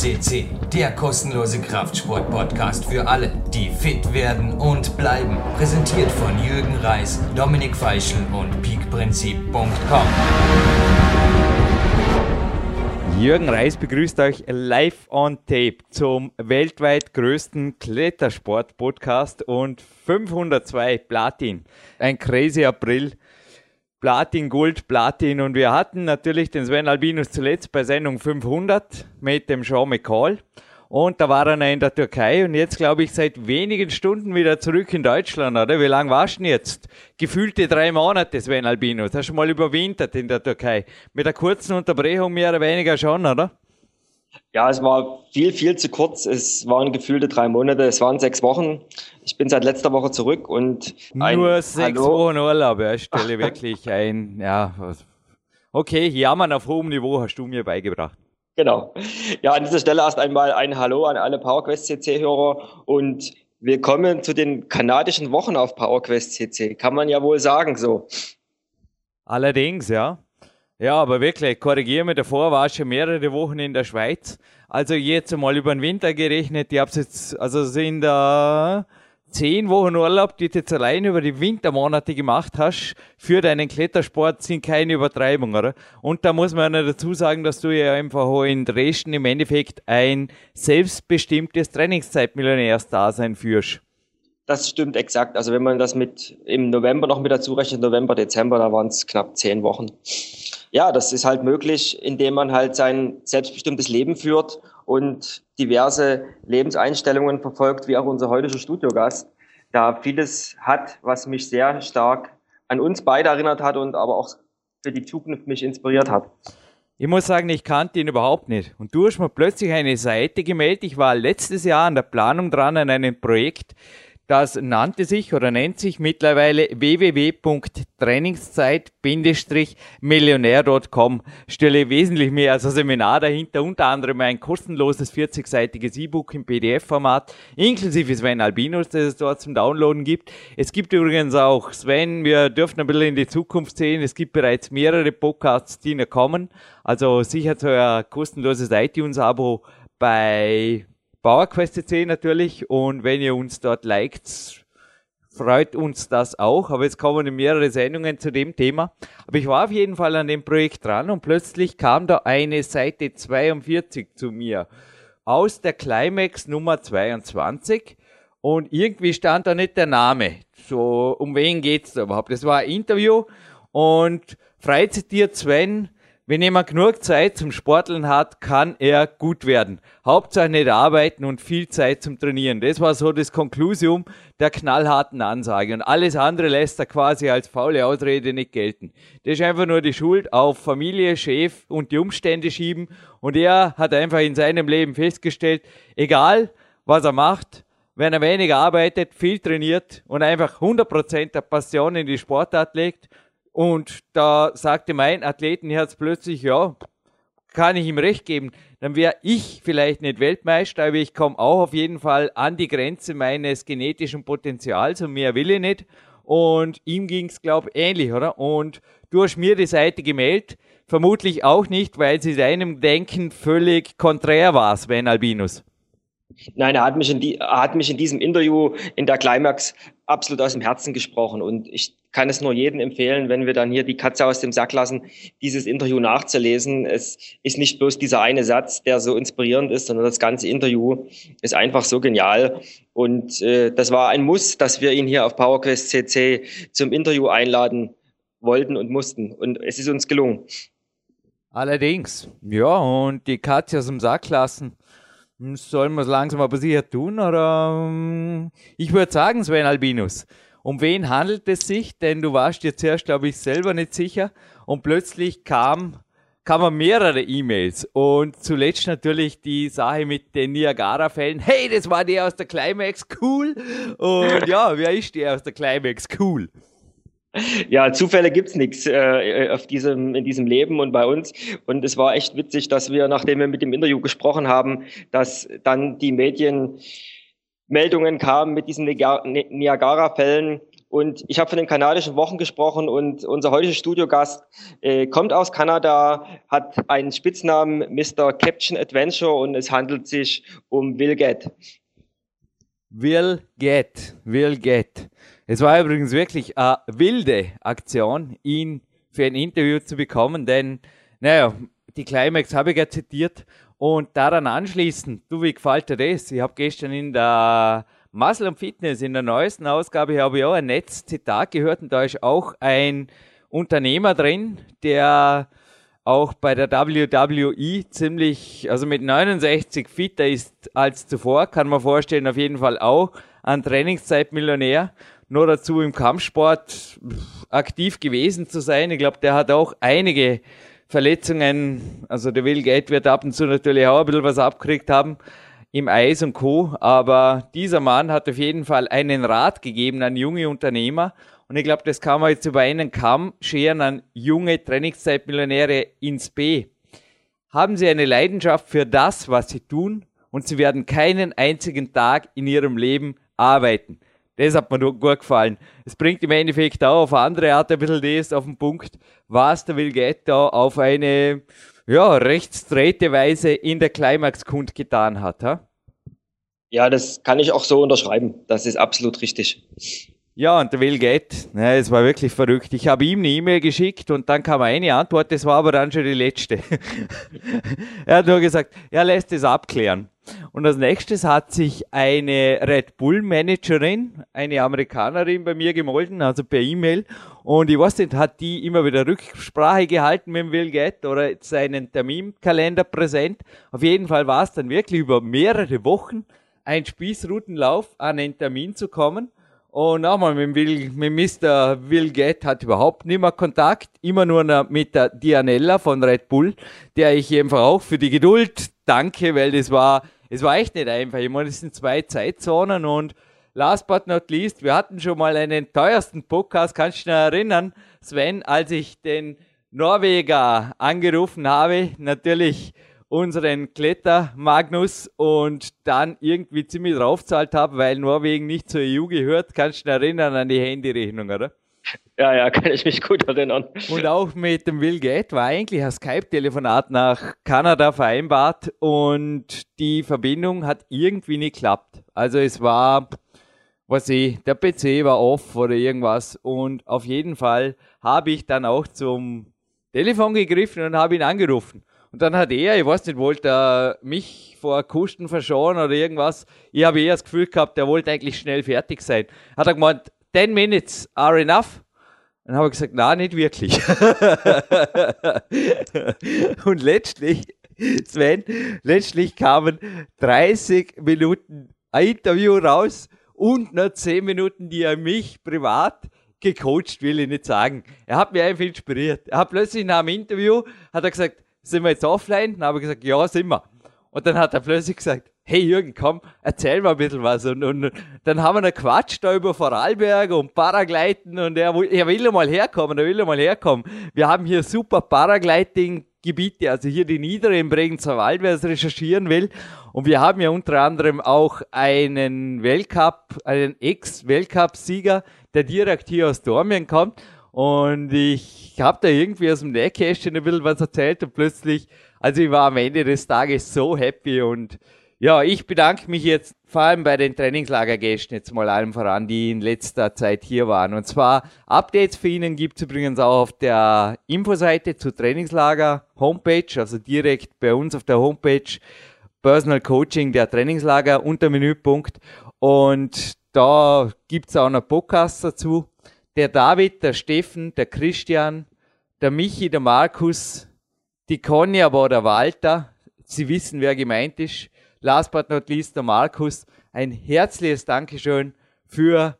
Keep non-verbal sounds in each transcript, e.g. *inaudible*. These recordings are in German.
CC, der kostenlose Kraftsport-Podcast für alle, die fit werden und bleiben. Präsentiert von Jürgen Reis, Dominik Feischl und peakprinzip.com. Jürgen Reis begrüßt euch live on tape zum weltweit größten Klettersport-Podcast und 502 Platin. Ein crazy April Platin, Gold, Platin und wir hatten natürlich den Sven Albinus zuletzt bei Sendung 500 mit dem Sean McCall und da war er in der Türkei und jetzt glaube ich seit wenigen Stunden wieder zurück in Deutschland, oder? Wie lange warst du denn jetzt? Gefühlte drei Monate, Sven Albinus. Hast du mal überwintert in der Türkei? Mit einer kurzen Unterbrechung mehr oder weniger schon, oder? Ja, es war viel, viel zu kurz. Es waren gefühlte drei Monate. Es waren sechs Wochen. Ich bin seit letzter Woche zurück und nur sechs Hallo. Wochen Urlaub. Ja, stelle wirklich ein, ja, okay, jammern auf hohem Niveau hast du mir beigebracht. Genau. Ja, an dieser Stelle erst einmal ein Hallo an alle PowerQuest CC-Hörer und willkommen zu den kanadischen Wochen auf PowerQuest CC. Kann man ja wohl sagen so. Allerdings, ja. Ja, aber wirklich, korrigiere mich, davor war schon mehrere Wochen in der Schweiz. Also jetzt mal über den Winter gerechnet, ich hab's jetzt, also sind da zehn Wochen Urlaub, die du jetzt allein über die Wintermonate gemacht hast, für deinen Klettersport, sind keine Übertreibung, oder? Und da muss man ja dazu sagen, dass du ja einfach in Dresden im Endeffekt ein selbstbestimmtes Trainingszeitmillionärsdasein führst. Das stimmt exakt. Also wenn man das mit im November noch mit dazu rechnet, November, Dezember, da waren es knapp zehn Wochen. Ja, das ist halt möglich, indem man halt sein selbstbestimmtes Leben führt und diverse Lebenseinstellungen verfolgt, wie auch unser heutiger Studiogast, da vieles hat, was mich sehr stark an uns beide erinnert hat und aber auch für die Zukunft mich inspiriert hat. Ich muss sagen, ich kannte ihn überhaupt nicht. Und du hast mir plötzlich eine Seite gemeldet. Ich war letztes Jahr an der Planung dran an einem Projekt, das nannte sich oder nennt sich mittlerweile www.trainingszeit-millionär.com. Stelle wesentlich mehr als ein Seminar dahinter, unter anderem ein kostenloses 40-seitiges E-Book im PDF-Format, inklusive Sven Albinos, das es dort zum Downloaden gibt. Es gibt übrigens auch Sven, wir dürfen ein bisschen in die Zukunft sehen. Es gibt bereits mehrere Podcasts, die noch kommen. Also sichert euer kostenloses iTunes-Abo bei PowerQuest.cc natürlich und wenn ihr uns dort liked, freut uns das auch. Aber jetzt kommen mehrere Sendungen zu dem Thema. Aber ich war auf jeden Fall an dem Projekt dran und plötzlich kam da eine Seite 42 zu mir aus der Climax Nummer 22 und irgendwie stand da nicht der Name. So, um wen geht's da überhaupt? Das war ein Interview und frei zitiert Sven, wenn jemand genug Zeit zum Sporteln hat, kann er gut werden. Hauptsache nicht arbeiten und viel Zeit zum Trainieren. Das war so das Konklusium der knallharten Ansage. Und alles andere lässt er quasi als faule Ausrede nicht gelten. Das ist einfach nur die Schuld auf Familie, Chef und die Umstände schieben. Und er hat einfach in seinem Leben festgestellt, egal was er macht, wenn er weniger arbeitet, viel trainiert und einfach 100% der Passion in die Sportart legt, und da sagte mein Athletenherz plötzlich, ja, kann ich ihm recht geben, dann wäre ich vielleicht nicht Weltmeister, aber ich komme auch auf jeden Fall an die Grenze meines genetischen Potenzials und mehr will ich nicht. Und ihm ging es, glaube ich, ähnlich, oder? Und du hast mir die Seite gemeldet, vermutlich auch nicht, weil sie deinem Denken völlig konträr war, Sven Albinus. Nein, er hat mich, in die, er hat mich in diesem Interview in der Climax absolut aus dem Herzen gesprochen. Und ich kann es nur jedem empfehlen, wenn wir dann hier die Katze aus dem Sack lassen, dieses Interview nachzulesen. Es ist nicht bloß dieser eine Satz, der so inspirierend ist, sondern das ganze Interview ist einfach so genial. Und äh, das war ein Muss, dass wir ihn hier auf PowerQuest CC zum Interview einladen wollten und mussten. Und es ist uns gelungen. Allerdings, ja, und die Katze aus dem Sack lassen. Hm, sollen wir es langsam aber sicher tun? Oder hm, ich würde sagen, Sven Albinus, um wen handelt es sich? Denn du warst dir zuerst, glaube ich, selber nicht sicher. Und plötzlich kam, kamen mehrere E-Mails. Und zuletzt natürlich die Sache mit den Niagara-Fällen. Hey, das war der aus der Climax, cool. Und ja, wer ist der aus der Climax, cool? Ja, Zufälle gibt's nichts äh, auf diesem, in diesem Leben und bei uns. Und es war echt witzig, dass wir, nachdem wir mit dem Interview gesprochen haben, dass dann die Medien Meldungen kamen mit diesen Niagara-Fällen Und ich habe von den kanadischen Wochen gesprochen und unser heutiger Studiogast äh, kommt aus Kanada, hat einen Spitznamen Mr. Caption Adventure und es handelt sich um Will Get. Will Get, Will Get. Es war übrigens wirklich eine wilde Aktion, ihn für ein Interview zu bekommen, denn, naja, die Climax habe ich ja zitiert und daran anschließend, du, wie gefällt dir das? Ich habe gestern in der Muscle und Fitness, in der neuesten Ausgabe, habe ich auch ein Netzzitat gehört und da ist auch ein Unternehmer drin, der auch bei der WWE ziemlich, also mit 69 fitter ist als zuvor, kann man vorstellen, auf jeden Fall auch ein Trainingszeitmillionär. Nur dazu im Kampfsport aktiv gewesen zu sein. Ich glaube, der hat auch einige Verletzungen, also der Will Gate wird ab und zu natürlich auch ein bisschen was abgekriegt haben im Eis und Co. Aber dieser Mann hat auf jeden Fall einen Rat gegeben an junge Unternehmer und ich glaube, das kann man jetzt über einen Kamm scheren an junge Trainingszeitmillionäre ins B. Haben Sie eine Leidenschaft für das, was Sie tun und Sie werden keinen einzigen Tag in Ihrem Leben arbeiten. Das hat mir gut gefallen. Es bringt im Endeffekt auch auf andere Art ein bisschen das auf den Punkt, was der Will da auf eine ja, recht straighte Weise in der Climax kundgetan hat. Ha? Ja, das kann ich auch so unterschreiben. Das ist absolut richtig. Ja, und der Will Gett, ne, es war wirklich verrückt. Ich habe ihm eine E-Mail geschickt und dann kam eine Antwort, das war aber dann schon die letzte. *laughs* er hat nur gesagt, er lässt es abklären. Und als nächstes hat sich eine Red Bull Managerin, eine Amerikanerin bei mir gemolden, also per E-Mail. Und ich weiß nicht, hat die immer wieder Rücksprache gehalten mit dem Will Gett oder seinen Terminkalender präsent. Auf jeden Fall war es dann wirklich über mehrere Wochen ein Spießrutenlauf, an einen Termin zu kommen. Und nochmal, mit, Will, mit Mr. Will Gett hat überhaupt nicht mehr Kontakt, immer nur mit der Dianella von Red Bull, der ich einfach auch für die Geduld danke, weil das war, es war echt nicht einfach. Ich meine, es sind zwei Zeitzonen und last but not least, wir hatten schon mal einen teuersten Podcast, kannst du dich noch erinnern, Sven, als ich den Norweger angerufen habe, natürlich unseren Kletter Magnus und dann irgendwie ziemlich draufzahlt habe, weil Norwegen nicht zur EU gehört. Kannst du dich erinnern an die Handyrechnung, oder? Ja, ja, *laughs* kann ich mich gut erinnern. Und auch mit dem Will Gate war eigentlich ein Skype-Telefonat nach Kanada vereinbart und die Verbindung hat irgendwie nicht geklappt. Also es war, was ich, der PC war off oder irgendwas und auf jeden Fall habe ich dann auch zum Telefon gegriffen und habe ihn angerufen. Und dann hat er, ich weiß nicht, wollte er mich vor Kosten verschonen oder irgendwas. Ich habe eher das Gefühl gehabt, er wollte eigentlich schnell fertig sein. Hat er gemeint, 10 minutes are enough? Dann habe ich gesagt, na, nicht wirklich. *laughs* und letztlich, Sven, letztlich kamen 30 Minuten Interview raus und noch 10 Minuten, die er mich privat gecoacht, will ich nicht sagen. Er hat mich einfach inspiriert. Er hat plötzlich nach dem Interview, hat er gesagt, sind wir jetzt offline? Dann habe ich gesagt, ja, sind wir. Und dann hat er plötzlich gesagt, hey Jürgen, komm, erzähl mal ein bisschen was. Und, und dann haben wir einen Quatsch da über Vorarlberg und Paragleiten und er, er will mal herkommen, er will mal herkommen. Wir haben hier super Paragliding-Gebiete, also hier die Niedere im Bregenzer Wald, wer es recherchieren will. Und wir haben ja unter anderem auch einen Weltcup, einen Ex-Weltcup-Sieger, der direkt hier aus Dormien kommt. Und ich habe da irgendwie aus dem Nähkästchen ein bisschen was erzählt und plötzlich, also ich war am Ende des Tages so happy und ja, ich bedanke mich jetzt vor allem bei den Trainingslagergästen jetzt mal allem voran, die in letzter Zeit hier waren. Und zwar Updates für Ihnen gibt's übrigens auch auf der Infoseite zu Trainingslager Homepage, also direkt bei uns auf der Homepage Personal Coaching der Trainingslager unter Menüpunkt. Und da gibt's auch noch Podcasts dazu der David, der Steffen, der Christian, der Michi, der Markus, die Conny, aber auch der Walter. Sie wissen, wer gemeint ist. Last but not least, der Markus. Ein herzliches Dankeschön für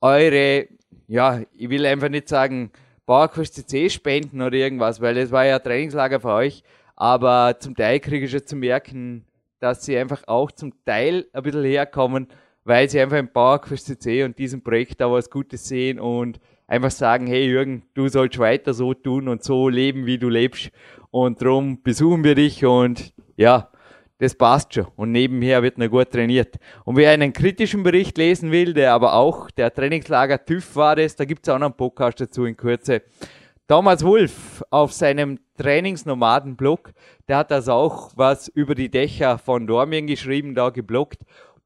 eure, ja, ich will einfach nicht sagen, Bauerkurs CC spenden oder irgendwas, weil das war ja Trainingslager für euch. Aber zum Teil kriege ich schon zu merken, dass sie einfach auch zum Teil ein bisschen herkommen weil sie einfach im Bauerquest CC und diesem Projekt da was Gutes sehen und einfach sagen, hey Jürgen, du sollst weiter so tun und so leben, wie du lebst. Und darum besuchen wir dich und ja, das passt schon. Und nebenher wird noch gut trainiert. Und wer einen kritischen Bericht lesen will, der aber auch der Trainingslager TÜV war das, da gibt es auch noch einen Podcast dazu in Kürze. Thomas Wolf auf seinem Trainingsnomaden-Blog, der hat das auch was über die Dächer von Dormien geschrieben, da geblockt.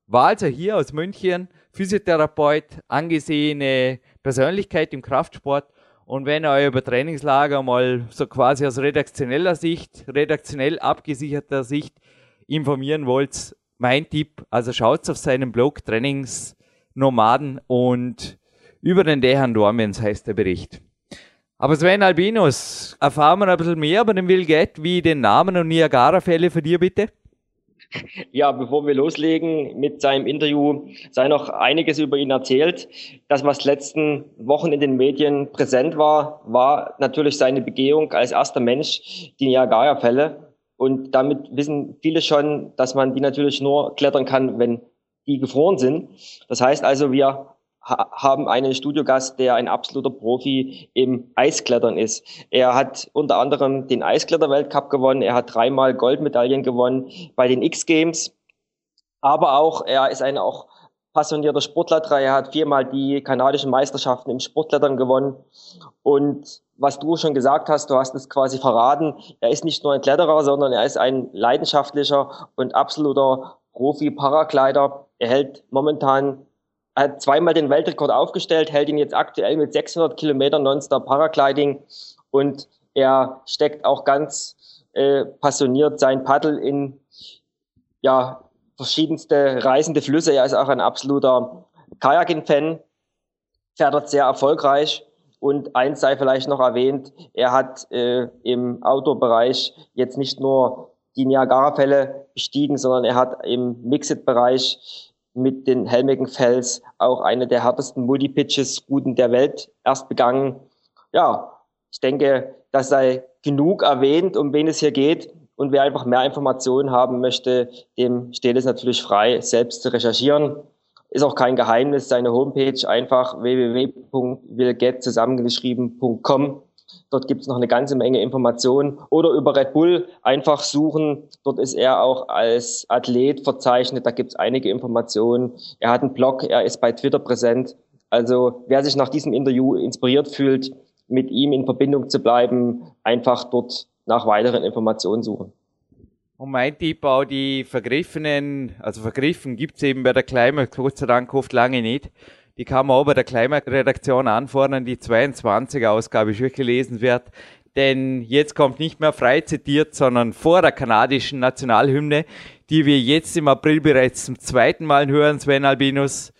War also hier aus München, Physiotherapeut, angesehene Persönlichkeit im Kraftsport. Und wenn ihr über Trainingslager mal so quasi aus redaktioneller Sicht, redaktionell abgesicherter Sicht informieren wollt, mein Tipp, also schaut auf seinem Blog Trainingsnomaden und über den Dächern Dormens heißt der Bericht. Aber Sven Albinus, erfahren wir ein bisschen mehr über den Will Get, wie den Namen und Niagara-Fälle für dir bitte? Ja, bevor wir loslegen mit seinem Interview, sei noch einiges über ihn erzählt. Das, was letzten Wochen in den Medien präsent war, war natürlich seine Begehung als erster Mensch, die Niagara-Fälle. Und damit wissen viele schon, dass man die natürlich nur klettern kann, wenn die gefroren sind. Das heißt also, wir ha haben einen Studiogast, der ein absoluter Profi im Eisklettern ist. Er hat unter anderem den Eiskletter-Weltcup gewonnen. Er hat dreimal Goldmedaillen gewonnen bei den X-Games. Aber auch, er ist ein auch passionierter Sportler. Er hat viermal die kanadischen Meisterschaften im Sportklettern gewonnen. Und was du schon gesagt hast, du hast es quasi verraten. Er ist nicht nur ein Kletterer, sondern er ist ein leidenschaftlicher und absoluter Profi-Paraglider. Er hält momentan, er hat zweimal den Weltrekord aufgestellt, hält ihn jetzt aktuell mit 600 Kilometern Nonstop Paragliding und er steckt auch ganz äh, passioniert sein Paddel in ja, verschiedenste reisende Flüsse. Er ist auch ein absoluter Kajakin-Fan, fährt dort sehr erfolgreich und eins sei vielleicht noch erwähnt, er hat äh, im Outdoor-Bereich jetzt nicht nur die Niagara-Fälle bestiegen, sondern er hat im Mixed-Bereich mit den helmigen Fells auch eine der härtesten Multipitches-Routen der Welt erst begangen. Ja, ich denke, das sei genug erwähnt, um wen es hier geht. Und wer einfach mehr Informationen haben möchte, dem steht es natürlich frei, selbst zu recherchieren. Ist auch kein Geheimnis, seine Homepage einfach www.willget zusammengeschrieben.com. Dort gibt es noch eine ganze Menge Informationen. Oder über Red Bull einfach suchen. Dort ist er auch als Athlet verzeichnet. Da gibt es einige Informationen. Er hat einen Blog, er ist bei Twitter präsent. Also wer sich nach diesem Interview inspiriert fühlt, mit ihm in Verbindung zu bleiben, einfach dort nach weiteren Informationen suchen. Und mein Tipp auch die Vergriffenen, also vergriffen gibt's eben bei der Climax, Gott sei Dank oft lange nicht. Die kann man auch bei der Climax-Redaktion anfordern, die 22er-Ausgabe ist wirklich lesenswert. Denn jetzt kommt nicht mehr frei zitiert, sondern vor der kanadischen Nationalhymne, die wir jetzt im April bereits zum zweiten Mal hören, Sven Albinus,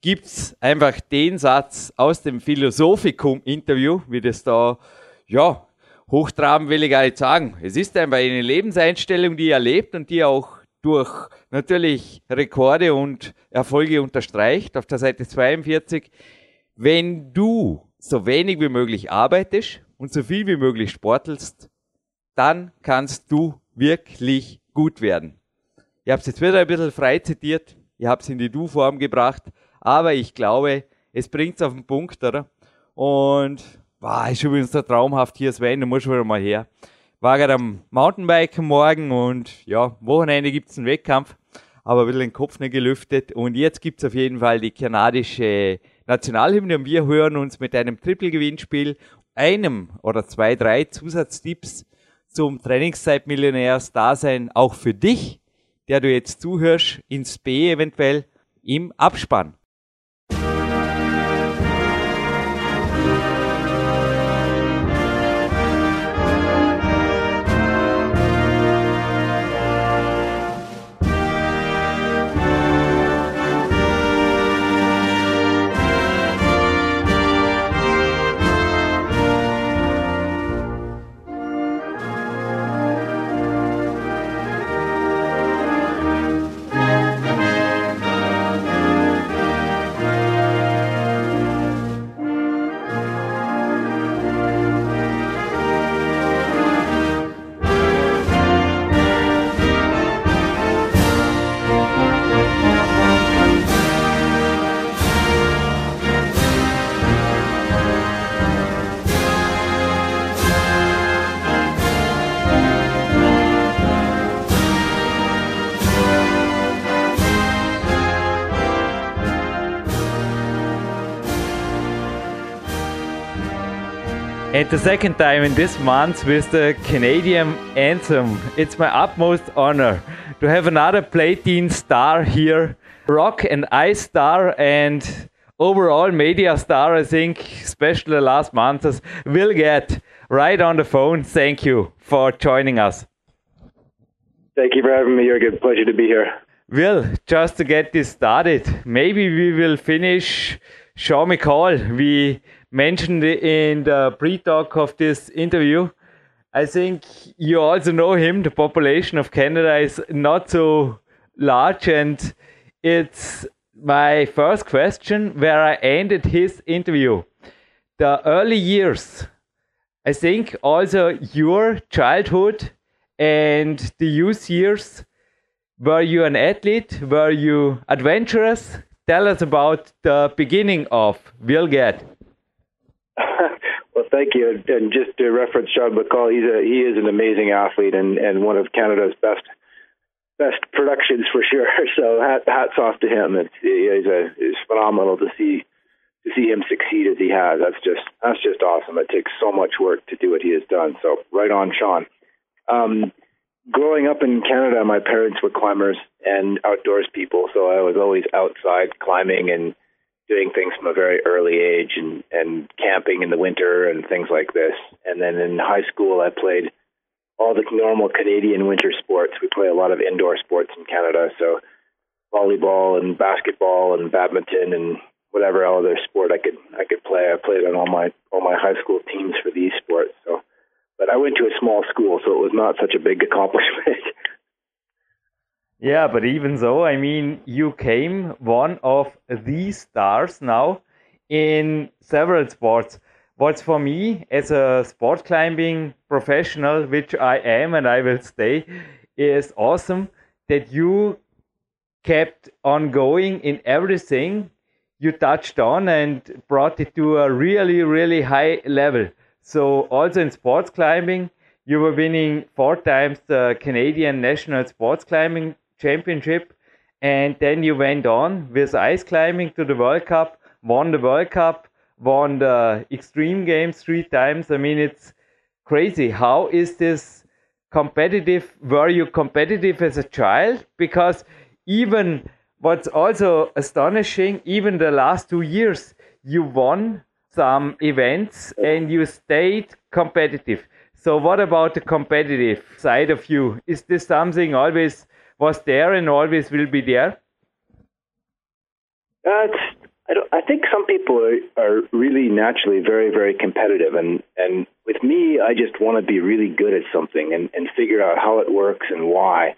gibt's einfach den Satz aus dem Philosophikum-Interview, wie das da, ja, hochtrabend will ich gar nicht sagen. Es ist einfach eine Lebenseinstellung, die er lebt und die auch durch natürlich Rekorde und Erfolge unterstreicht. Auf der Seite 42. Wenn du so wenig wie möglich arbeitest und so viel wie möglich sportelst, dann kannst du wirklich gut werden. Ich habe es jetzt wieder ein bisschen frei zitiert. Ich habe es in die Du-Form gebracht. Aber ich glaube, es bringt es auf den Punkt, oder? Und Wow, ist übrigens so traumhaft hier, Sven, du musst wieder mal her. War gerade am Mountainbiken morgen und ja, Wochenende gibt's einen Wettkampf, aber ein bisschen den Kopf nicht gelüftet. Und jetzt gibt's auf jeden Fall die kanadische Nationalhymne und wir hören uns mit einem Triple-Gewinnspiel, einem oder zwei, drei Zusatztipps zum Trainingszeitmillionärs-Dasein auch für dich, der du jetzt zuhörst, ins B eventuell im Abspann. The second time in this month with the Canadian anthem. It's my utmost honor to have another Platin star here, rock and ice star, and overall media star, I think, especially the last months, will get right on the phone. Thank you for joining us. Thank you for having me. You're a good pleasure to be here. Will, just to get this started, maybe we will finish Sean McCall. We mentioned in the pre-talk of this interview. I think you also know him. The population of Canada is not so large, and it's my first question where I ended his interview. The early years, I think also your childhood and the youth years, were you an athlete? Were you adventurous? Tell us about the beginning of Will Gadd. *laughs* well, thank you. And just to reference Sean McCall, he's a, he is an amazing athlete and, and one of Canada's best best productions for sure. *laughs* So hat, hats off to him. It's, he's a, it's phenomenal to see to see him succeed as he has. That's just that's just awesome. It takes so much work to do what he has done. So right on, Sean. Um, growing up in Canada, my parents were climbers and outdoors people, so I was always outside climbing and doing things from a very early age and and camping in the winter and things like this. And then in high school, I played all the normal Canadian winter sports. We play a lot of indoor sports in Canada, so volleyball and basketball and badminton and whatever other sport I could I could play. I played on all my all my high school teams for these sports. So, but I went to a small school, so it was not such a big accomplishment. *laughs* Yeah, but even so, I mean, you came one of the stars now in several sports what's for me as a sport climbing professional, which I am and I will stay, is awesome that you kept on going in everything you touched on and brought it to a really, really high level. So, also in sports climbing, you were winning four times the Canadian National Sports Climbing Championship, and then you went on with ice climbing to the World Cup, won the World Cup, won the Extreme Games three times. I mean, it's crazy. How is this competitive? Were you competitive as a child? Because even what's also astonishing, even the last two years, you won some events and you stayed competitive. So, what about the competitive side of you? Is this something always was there and always will be there? Uh, I, don't, I think some people are, are really naturally very, very competitive, and and with me, I just want to be really good at something and and figure out how it works and why,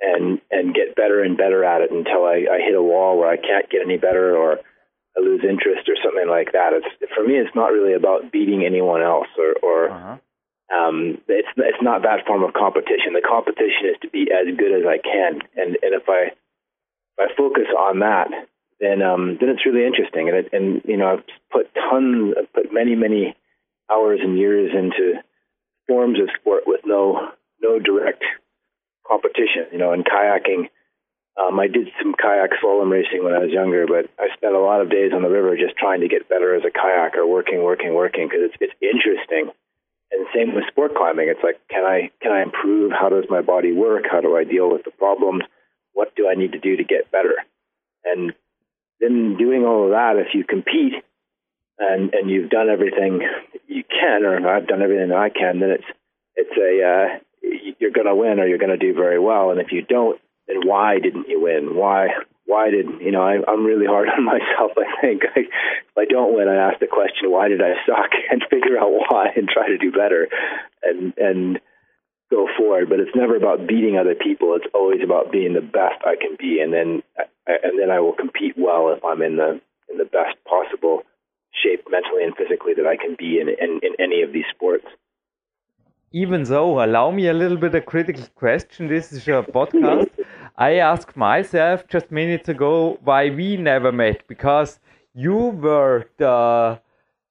and and get better and better at it until I, I hit a wall where I can't get any better or I lose interest or something like that. It's for me, it's not really about beating anyone else or or. Uh-huh. Um, it's it's not that form of competition. The competition is to be as good as I can, and and if I if I focus on that, then um, then it's really interesting. And it, and you know, I've put tons, I've put many many hours and years into forms of sport with no no direct competition. You know, in kayaking, um, I did some kayak slalom racing when I was younger, but I spent a lot of days on the river just trying to get better as a kayaker, working, working, working, because it's it's interesting. And same with sport climbing. It's like, can I can I improve? How does my body work? How do I deal with the problems? What do I need to do to get better? And then doing all of that, if you compete and and you've done everything you can, or I've done everything I can, then it's it's a uh, you're going to win or you're going to do very well. And if you don't, then why didn't you win? Why why did you know? I, I'm really hard on *laughs* myself. I think I, if I don't win, I ask the question, why did I suck, *laughs* and figure out why and try to do better, and and go forward. But it's never about beating other people. It's always about being the best I can be, and then and then I will compete well if I'm in the in the best possible shape mentally and physically that I can be in in, in any of these sports. Even so, allow me a little bit of critical question. This is a podcast. *laughs* I asked myself just minutes ago why we never met because you were the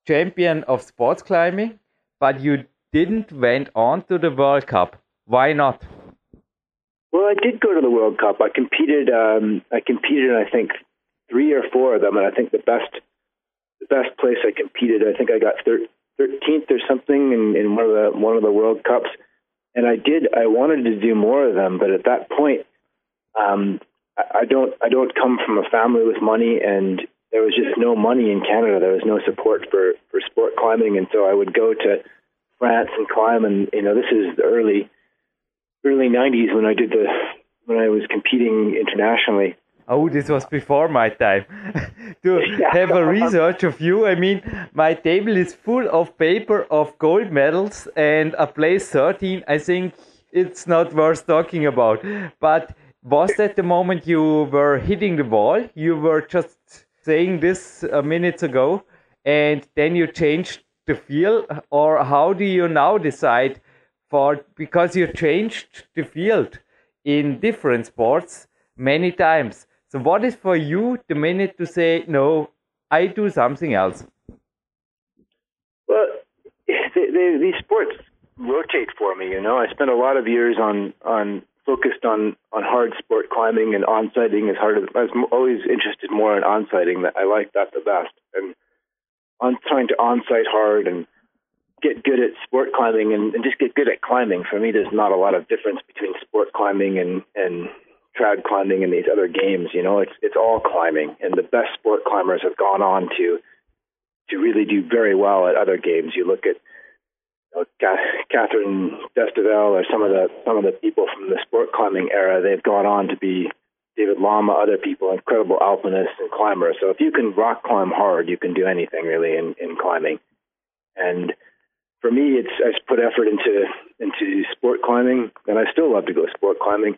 champion of sports climbing, but you didn't went on to the World Cup. Why not? Well, I did go to the World Cup. I competed. Um, I competed in I think three or four of them, and I think the best, the best place I competed. I think I got 13th or something in, in one of the one of the World Cups, and I did. I wanted to do more of them, but at that point, um, I, don't. I don't come from a family with money, and there was just no money in Canada. There was no support for for sport climbing, and so I would go to France and climb. And you know, this is the early early '90s when I did the when I was competing internationally. Oh, this was before my time. *laughs* to have a research of you, I mean, my table is full of paper of gold medals and a place 13. I think it's not worth talking about. But was that the moment you were hitting the wall? You were just saying this a minute ago, and then you changed the field, or how do you now decide for because you changed the field in different sports many times? So, what is for you the minute to say, no, I do something else? Well, *laughs* these sports rotate for me. You know, I spent a lot of years on on focused on on hard sport climbing and on sighting as hard I was always interested more in on sighting. That I like that the best, and on trying to on site hard and get good at sport climbing and, and just get good at climbing. For me, there's not a lot of difference between sport climbing and and trad climbing and these other games. You know, it's it's all climbing, and the best sport climbers have gone on to to really do very well at other games. You look at Catherine Destivelle or some of the some of the people from the sport climbing era. They've gone on to be David Lama, other people, incredible alpinists and climbers. So if you can rock climb hard, you can do anything really in, in climbing. And for me, it's I put effort into into sport climbing, and I still love to go sport climbing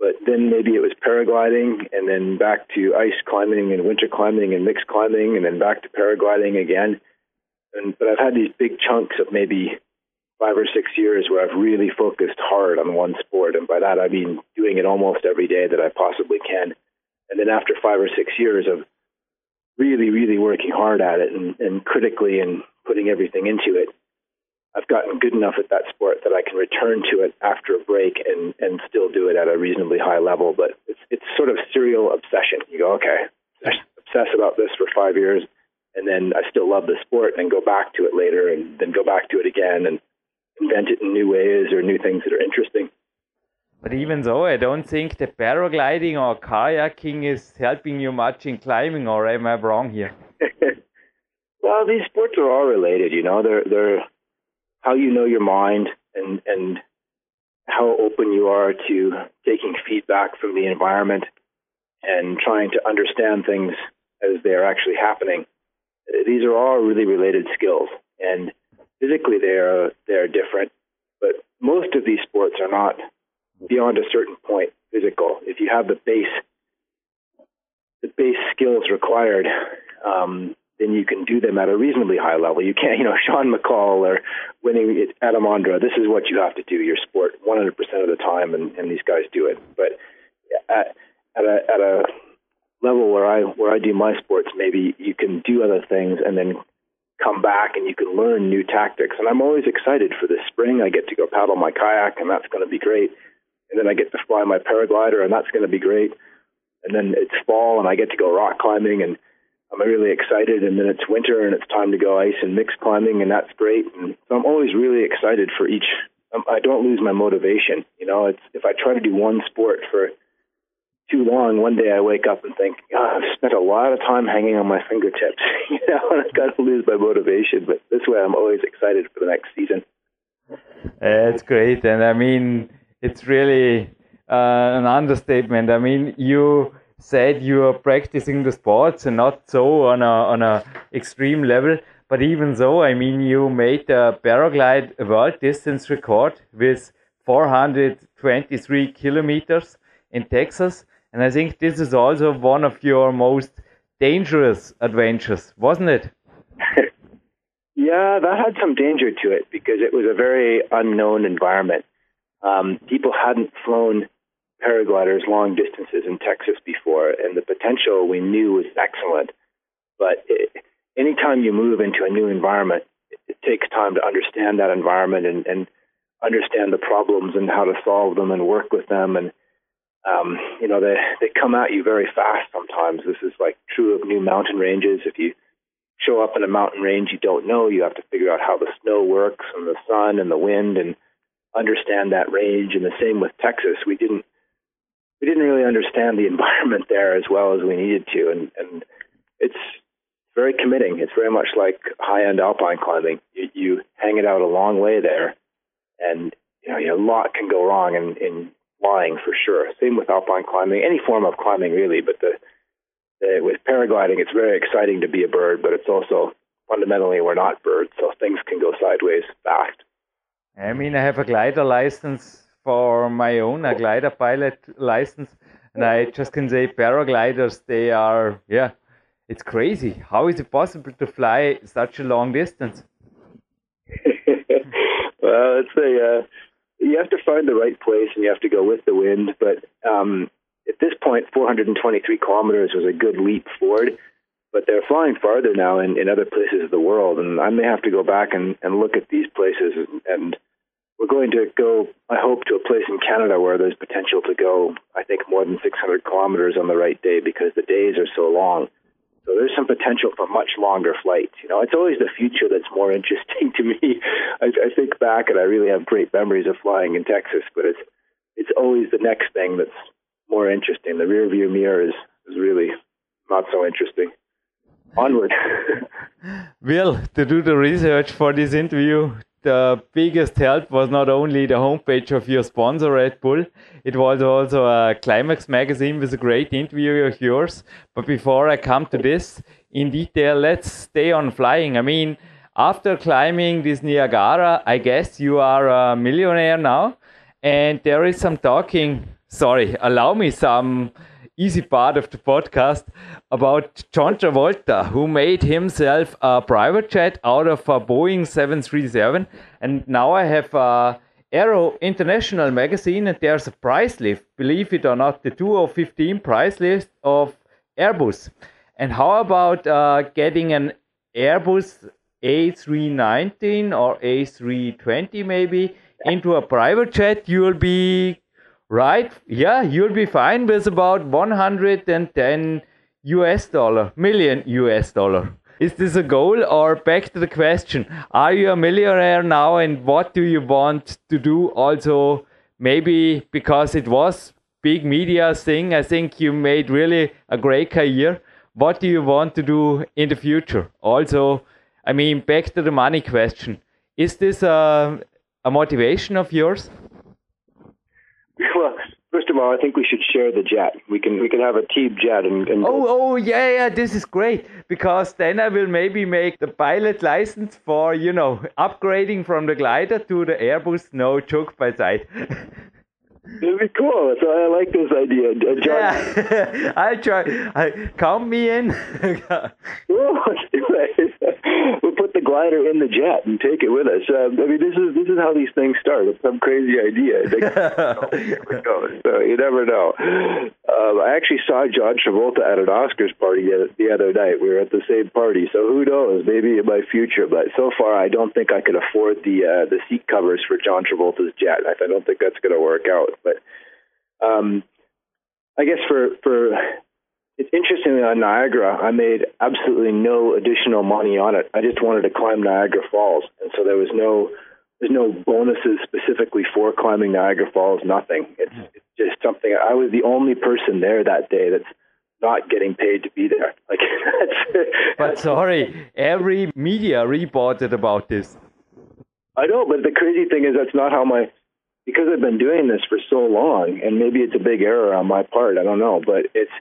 but then maybe it was paragliding and then back to ice climbing and winter climbing and mixed climbing and then back to paragliding again. And but I've had these big chunks of maybe five or six years where I've really focused hard on one sport, and by that I mean doing it almost every day that I possibly can. And then after five or six years of really, really working hard at it and, and critically and putting everything into it, I've gotten good enough at that sport that I can return to it after a break and and still do it at a reasonably high level. But it's it's sort of serial obsession. You go, okay, I obsess about this for five years, and then I still love the sport, and go back to it later, and then go back to it again, and invent it in new ways or new things that are interesting. But even though I don't think the paragliding or kayaking is helping you much in climbing, or am I wrong here? *laughs* well, these sports are all related. You know, they're they're how you know your mind and and how open you are to taking feedback from the environment and trying to understand things as they are actually happening. These are all really related skills, and physically they are they are different. But most of these sports are not beyond a certain point physical. If you have the base the base skills required, um, then you can do them at a reasonably high level. You can't, you know, Sean McCall or winning at Amondra, this is what you have to do your sport 100% of the time, and, and these guys do it. But at, at, a, at a level where I where I do my sports, maybe you can do other things and then come back and you can learn new tactics. And I'm always excited for this spring. I get to go paddle my kayak, and that's going to be great. And then I get to fly my paraglider, and that's going to be great. And then it's fall, and I get to go rock climbing and I'm really excited. And then it's winter and it's time to go ice and mixed climbing, and that's great. And so I'm always really excited for each. Um, I don't lose my motivation. You know, it's if I try to do one sport for too long, one day I wake up and think, oh, I've spent a lot of time hanging on my fingertips. *laughs* you know, and I've got to lose my motivation. But this way, I'm always excited for the next season. It's great, and I mean, it's really uh, an understatement. I mean, you said you are practicing the sports and not so on a on a extreme level. But even so, I mean, you made the paraglide world distance record with 423 kilometers in Texas, and I think this is also one of your most dangerous adventures, wasn't it? *laughs* yeah, that had some danger to it because it was a very unknown environment. Um, people hadn't flown paragliders long distances in Texas before, and the potential we knew was excellent. But it, anytime you move into a new environment, it, it takes time to understand that environment and, and understand the problems and how to solve them and work with them. And um, you know, they they come at you very fast sometimes. This is like true of new mountain ranges. If you show up in a mountain range you don't know. You have to figure out how the snow works and the sun and the wind and understand that range. And the same with Texas. We didn't we didn't really understand the *laughs* environment there as well as we needed to. And and it's very committing. It's very much like high end alpine climbing. You, you hang it out a long way there, and you know, a lot can go wrong in, in flying for sure. Same with alpine climbing, any form of climbing really. But the, the with paragliding, it's very exciting to be a bird, but it's also fundamentally we're not birds, so things can go sideways fast. I mean, I have a glider license for my own, a glider pilot license, and I just can say paragliders, they are, yeah, it's crazy. How is it possible to fly such a long distance? *laughs* well, it's a uh, you have to find the right place and you have to go with the wind. But um, at this point, 423 kilometers was a good leap forward. But they're flying farther now in, in other places of the world, and I may have to go back and, and look at these places. And, and we're going to go, I hope, to a place in Canada where there's potential to go, I think, more than 600 kilometers on the right day because the days are so long. So there's some potential for much longer flights. You know, it's always the future that's more *laughs* interesting to me. I, I think back and I really have great memories of flying in Texas, but it's it's always the next thing that's more interesting. The rear view mirror is, is really not so interesting. Onward. *laughs* Will, to do the research for this interview, the biggest help was not only the homepage of your sponsor, Red Bull, it was also a Climax magazine with a great interview of yours. But before I come to this in detail, let's stay on flying. I mean, after climbing this Niagara, I guess you are a millionaire now. And there is some talking, sorry, allow me some easy part of the podcast about John Travolta, who made himself a private jet out of a Boeing 737. And now I have a Aero International magazine, and there's a price list, believe it or not, the 2015 price list of Airbus. And how about uh, getting an Airbus A319 or A320 maybe into a private jet? You'll be right? Yeah, you'll be fine with about 110 US dollar, million US dollar. Is this a goal or back to the question? Are you a millionaire now and what do you want to do also maybe because it was big media thing, I think you made really a great career. What do you want to do in the future? Also, I mean, back to the money question. Is this a, a motivation of yours? *laughs* Well, first of all, I think we should share the jet. We can we can have a team jet and. and oh, oh, yeah, yeah. This is great because then I will maybe make the pilot license for you know upgrading from the glider to the Airbus. No joke by side. *laughs* *laughs* It'd be cool. So I like this idea. Uh, yeah, *laughs* I'll try. I, count me in. *laughs* we'll put the glider in the jet and take it with us. Uh, I mean, this is this is how these things start. It's some crazy idea. so you never know. Um, I actually saw John Travolta at an Oscars party the other night. We were at the same party, so who knows? Maybe in my future. But so far, I don't think I could afford the uh, the seat covers for John Travolta's jet. I don't think that's going to work out. But um, I guess for for it's interesting on Niagara, I made absolutely no additional money on it. I just wanted to climb Niagara Falls, and so there was no there's no bonuses specifically for climbing Niagara Falls. Nothing. It's, it's just something. I was the only person there that day that's not getting paid to be there. *laughs* Like that's. *laughs* But sorry, every media reported about this. I know, but the crazy thing is that's not how my because I've been doing this for so long, and maybe it's a big error on my part. I don't know, but it's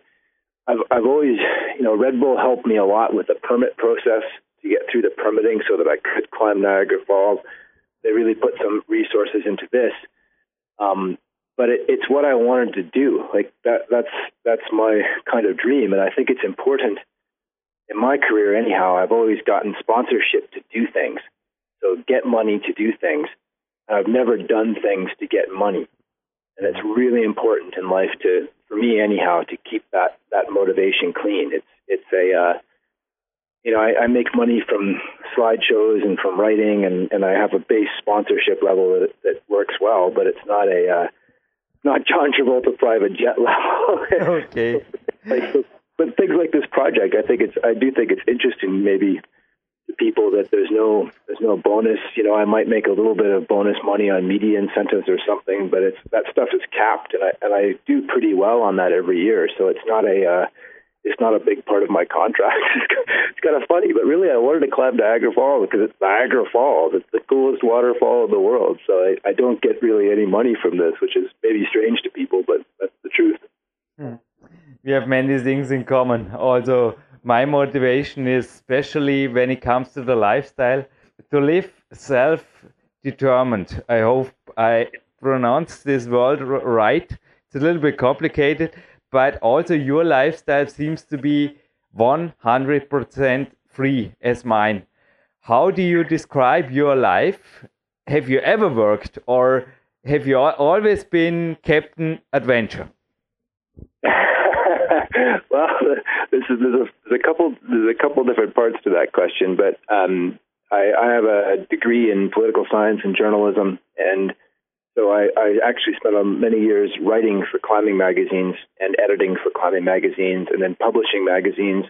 I've I've always you know Red Bull helped me a lot with the permit process to get through the permitting so that I could climb Niagara Falls. They really put some resources into this, um, but it, it's what I wanted to do. Like that that's that's my kind of dream, and I think it's important in my career anyhow. I've always gotten sponsorship to do things, so get money to do things I've never done things to get money. And it's really important in life to, for me anyhow, to keep that, that motivation clean. It's, it's a, uh, you know, I, I make money from slideshows and from writing, and, and I have a base sponsorship level that, that works well, but it's not a, uh, not John Travolta private jet *laughs* level. okay. but things like this project, I think it's I do think it's interesting maybe people that there's no there's no bonus. You know, I might make a little bit of bonus money on media incentives or something, but it's that stuff is capped, and I and I do pretty well on that every year. So it's not a uh, it's not a big part of my contract. *laughs* it's kind of funny, but really, I wanted to climb Niagara Falls because it's Niagara Falls. It's the coolest waterfall in the world. So I, I don't get really any money from this, which is maybe strange to people, but that's the truth. Hmm. We have many things in common. Also, my motivation is, especially when it comes to the lifestyle, to live self determined. I hope I pronounce this word right. It's a little bit complicated, but also your lifestyle seems to be 100% free as mine. How do you describe your life? Have you ever worked or have you always been Captain Adventure? *laughs* well, this is, there's, a, there's a couple there's a couple different parts to that question, but um, I, I have a degree in political science and journalism, and so I, I actually spent many years writing for climbing magazines and editing for climbing magazines, and then publishing magazines,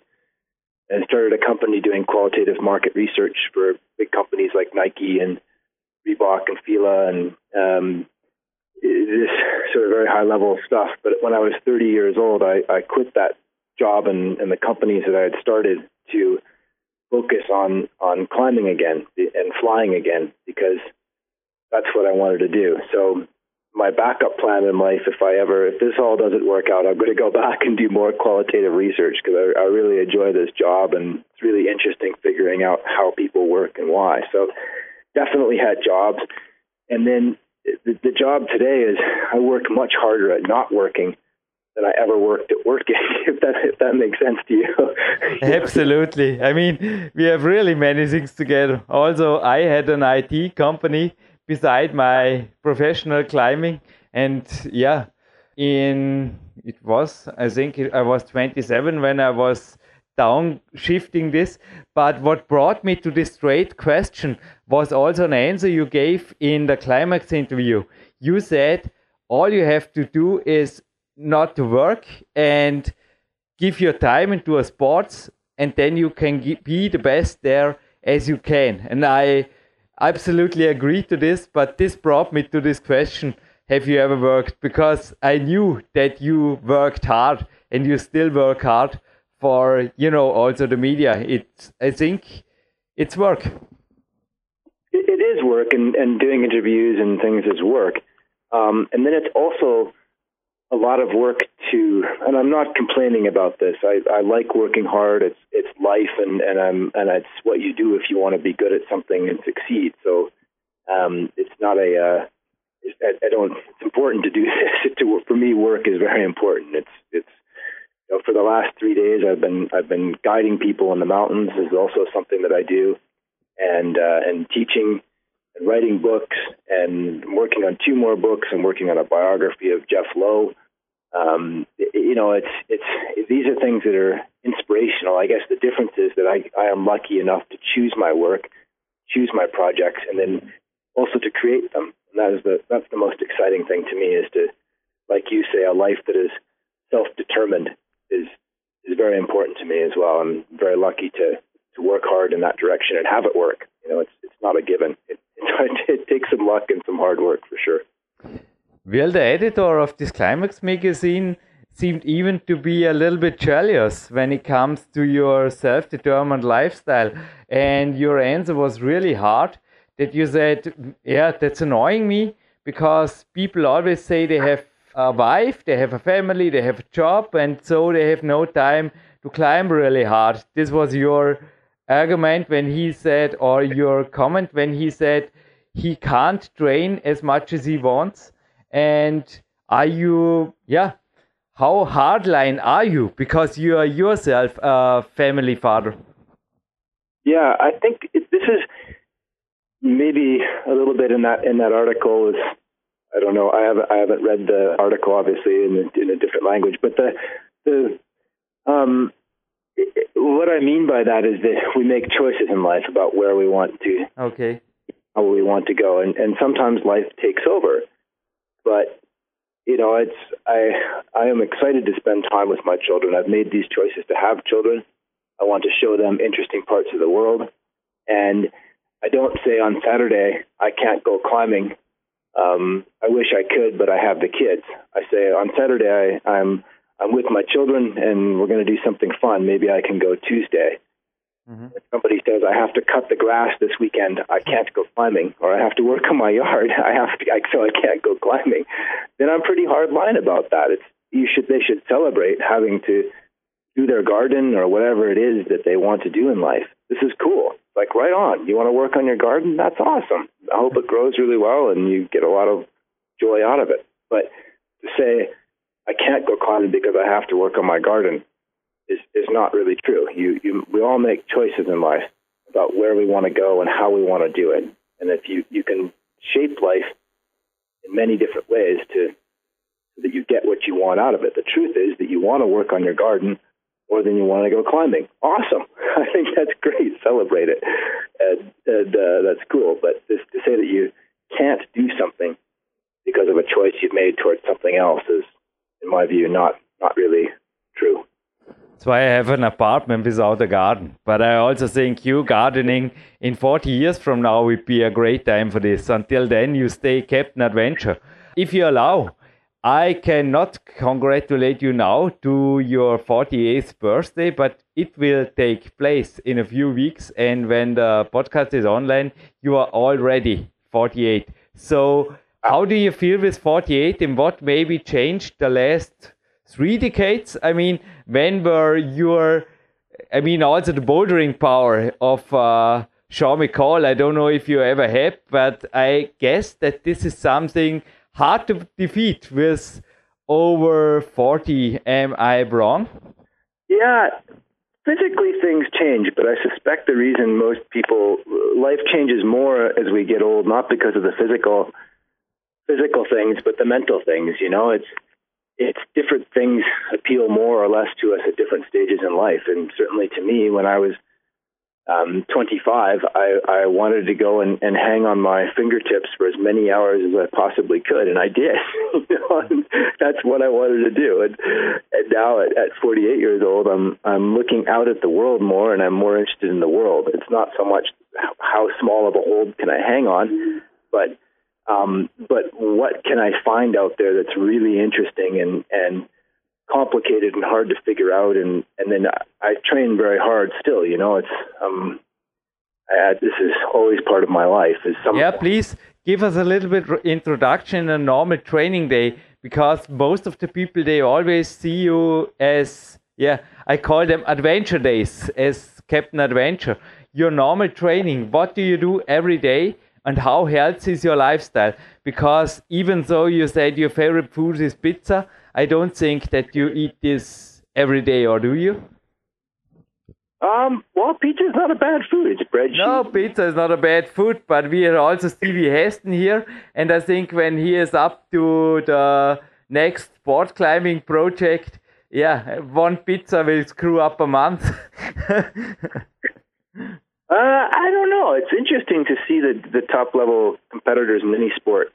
and started a company doing qualitative market research for big companies like Nike and Reebok and Fila and um, this sort of very high level stuff. But when I was 30 years old, I, I quit that job and, and the companies that I had started to focus on on climbing again and flying again because that's what I wanted to do. So my backup plan in life, if I ever, if this all doesn't work out, I'm going to go *laughs* back and do more qualitative research because I, I really enjoy this job and it's really interesting figuring out how people work and why. So definitely had jobs. And then the, the job today is I work much harder at not working than I ever worked at working. *laughs* If that if that makes sense to you. *laughs* Absolutely. I mean, we have really many things together. Also, I had an IT company beside my professional climbing, and yeah, in it was I think I was 27 when I was down shifting this. But what brought me to this straight question was also an answer you gave in the climax interview. You said all you have to do is not to work and give your time into a sports, and then you can be the best there as you can. And I absolutely agree to this, but this brought me to this question have you ever worked? Because I knew that you worked hard and you still work hard for you know also the media. It's I think it's work. It is work, and, and doing interviews and things is work. Um, and then it's also a lot of work to, and I'm not complaining about this. I, I like working hard. It's it's life, and and I'm and it's what you do if you want to be good at something and succeed. So um, it's not a. Uh, I, I don't. It's important to do *laughs* this. to, for me, work is very important. It's it's you know, for the last three days, I've been I've been guiding people in the mountains. Is also something that I do, and uh, and teaching writing books, and working on two more books, and working on a biography of Jeff Lowe. Um, you know, it's it's these are things that are inspirational. I guess the difference is that I I am lucky enough to choose my work, choose my projects, and then also to create them. And that is the that's the most exciting thing to me is to, like you say, a life that is self-determined is is very important to me as well. I'm very lucky to to work hard in that direction and have it work. You know, it's it's not a given. It, *laughs* it, takes some luck and some hard work for sure. Well, the editor of this Climax magazine seemed even to be a little bit jealous when it comes to your self-determined lifestyle, and your answer was really hard. That you said, "Yeah, that's annoying me." Because people always say they have a wife, they have a family, they have a job, and so they have no time to climb really hard. This was your argument when he said, or your comment when he said he can't train as much as he wants. And are you, yeah, how hardline are you? Because you are yourself a family father. Yeah, I think this is maybe a little bit in that in that article is I don't know. I haven't I haven't read the article obviously in a, in a different language, but the the um what I mean by that is that we make choices in life about where we want to okay how we want to go, and and sometimes life takes over, but you know, it's I I am excited to spend time with my children. I've made these choices to have children. I want to show them interesting parts of the world, and I don't say on Saturday I can't go climbing. Um, I wish I could, but I have the kids. I say on Saturday I, I'm I'm with my children and we're going to do something fun. Maybe I can go Tuesday. Mm-hmm. If somebody says I have to cut the grass this weekend, I can't go climbing, or I have to work on my yard, *laughs* I have to, I, so I can't go climbing. Then I'm pretty hard line about that. It's you should they should celebrate having to do their garden or whatever it is that they want to do in life. This is cool. Like right on. You want to work on your garden? That's awesome. I hope it grows really well and you get a lot of joy out of it. But to say I can't go climbing because I have to work on my garden is is not really true. You you we all make choices in life about where we want to go and how we want to do it. And if you you can shape life in many different ways to so that you get what you want out of it. The truth is that you want to work on your garden more than you want to go climbing. Awesome. *laughs* I think that's great. Celebrate it. And, and uh, that's cool. But this, to say that you can't do something because of a choice you've made towards something else is in my view, not not really true. That's why I have an apartment without a garden. But I also think you gardening in 40 years from now would be a great time for this. Until then, you stay Captain Adventure. If you allow, I cannot congratulate you now to your 48th birthday, but it will take place in a few weeks. And when the podcast is online, you are already 48. So how do you feel with 48 and what maybe changed the last three decades? I mean, when were your, I mean, also the bouldering power of uh, Sean McCall, I don't know if you ever had, but I guess that this is something hard to defeat with over 40. Am I wrong? Yeah, physically things change, but I suspect the reason most people, life changes more as we get old, not because of the physical physical things, but the mental things. You know, it's it's different things appeal more or less to us at different stages in life. And certainly to me, when I was um, 25, I, I wanted to go and, and hang on my fingertips for as many hours as I possibly could, and I did. *laughs* you know, that's what I wanted to do. And, and now at, at 48 years old, I'm I'm looking out at the world more, and I'm more interested in the world. It's not so much how small of a hold can I hang on, but um, but what can I find out there that's really interesting and, and complicated and hard to figure out? And, and then I, train very hard still, you know, it's, um, I, this is always part of my life is some yeah please give us a little bit introduction a normal training day because most of the people they always see you as yeah i call them adventure days as captain adventure your normal training what do you do every day and how healthy is your lifestyle? Because even though you said your favorite food is pizza, I don't think that you eat this every day, or do you? Um, well, pizza is not a bad food. It's bread. No, pizza is not a bad food, but we are also Stevie Heston here, and I think when he is up to the next sport climbing project, yeah, one pizza will screw up a month. *laughs* Uh, I don't know. It's interesting to see the the top level competitors in any sport.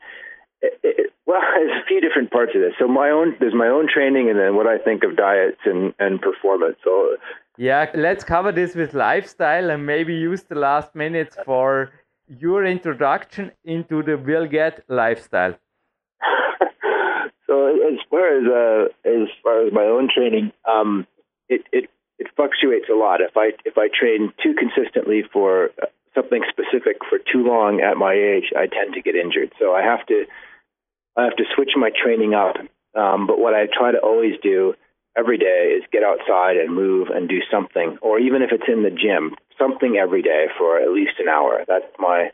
It, it, well, *laughs* there's a few different parts of this. So my own there's my own training, and then what I think of diets and and performance. So yeah, let's cover this with lifestyle, and maybe use the last minutes for your introduction into the Will Get lifestyle. *laughs* so as far as uh, as far as my own training, um, it it it fluctuates a lot. If I if I train too consistently for something specific for too long at my age, I tend to get injured. So I have to I have to switch my training up. Um, but what I try to always do every day is get outside and move and do something, or even if it's in the gym, something every day for at least an hour. That's my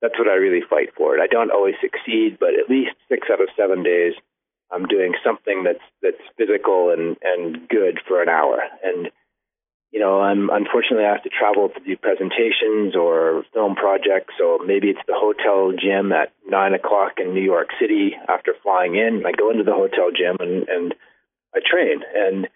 that's what I really fight for. And I don't always succeed, but at least six out of seven days I'm doing something that's that's physical and and good for an hour. And you know, I'm unfortunately I have to travel to do presentations or film projects. So maybe it's the hotel gym at nine o'clock in New York City after flying in. I go into the hotel gym and and I train and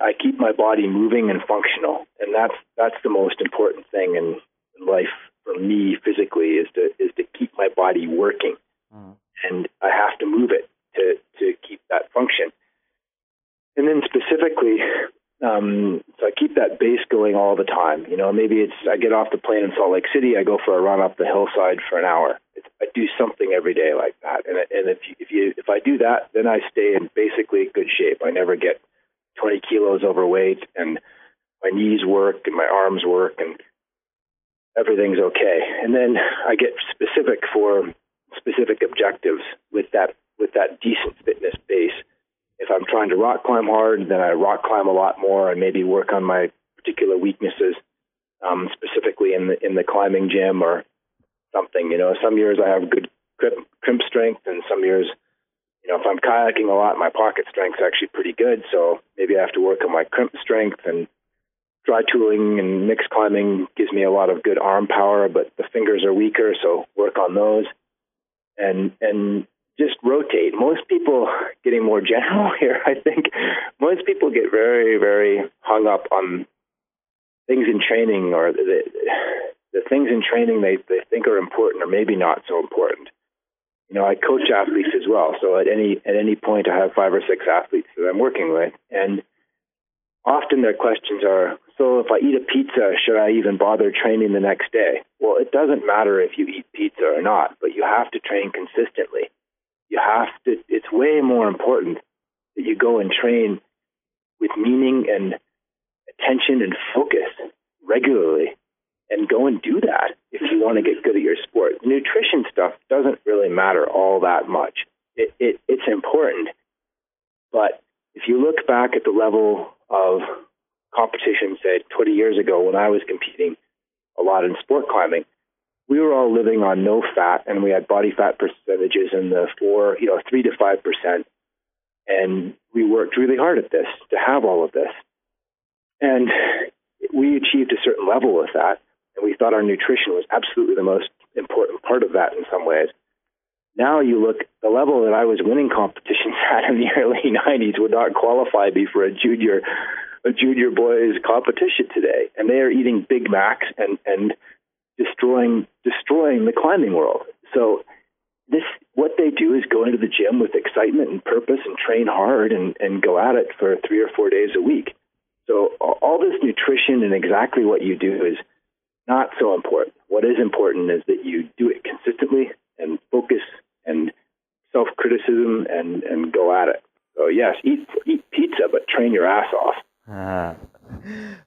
I keep my body moving and functional. And that's that's the most important thing in, in life for me physically is to is to keep my body working. Mm. And I have to move it to to keep that function. And then specifically, um, so I keep that base going all the time. You know, maybe it's I get off the plane in Salt Lake City, I go for a run up the hillside for an hour. It's, I do something every day like that, and and if you, if you if I do that, then I stay in basically good shape. I never get 20 kilos overweight, and my knees work and my arms work, and everything's okay. And then I get specific for specific objectives with that with that decent fitness base if I'm trying to rock climb hard, then I rock climb a lot more and maybe work on my particular weaknesses, um, specifically in the in the climbing gym or something. You know, some years I have good crimp, crimp strength, and some years, you know, if I'm kayaking a lot, my pocket strength's actually pretty good. So maybe I have to work on my crimp strength and dry tooling and mixed climbing gives me a lot of good arm power, but the fingers are weaker, so work on those. And and just rotate. Most people, getting more general *laughs* here, I think most people get very, very hung up on things in training or the, the things in training they, they think are important or maybe not so important. You know, I coach athletes as well, so at any at any point I have five or six athletes that I'm working with, and often their questions are, so if I eat a pizza, should I even bother training the next day? Well, it doesn't matter if you eat pizza or not, but you have to train consistently you have to, it's way more important that you go and train with meaning and attention and focus regularly and go and do that if you want to get good at your sport. Nutrition stuff doesn't really matter all that much. It, it, it's important, but if you look back at the level of competition, say 20 years ago when I was competing a lot in sport climbing, we were all living on no fat and we had body fat percentages in the four, you know, three to five percent. And we worked really hard at this to have all of this. And we achieved a certain level with that. And we thought our nutrition was absolutely the most important part of that in some ways. Now you look, the level that I was winning competitions *laughs* at in the early *laughs* 90s would not qualify me for a junior, a junior boys competition today. And they are eating Big Macs and, and destroying destroying the climbing world. So this what they do is go into the gym with excitement and purpose and train hard and, and go at it for three or four days a week. So all this nutrition and exactly what you do is not so important. What is important is that you do it consistently and focus and self criticism and, and go at it. So yes, eat eat pizza, but train your ass off. Ah.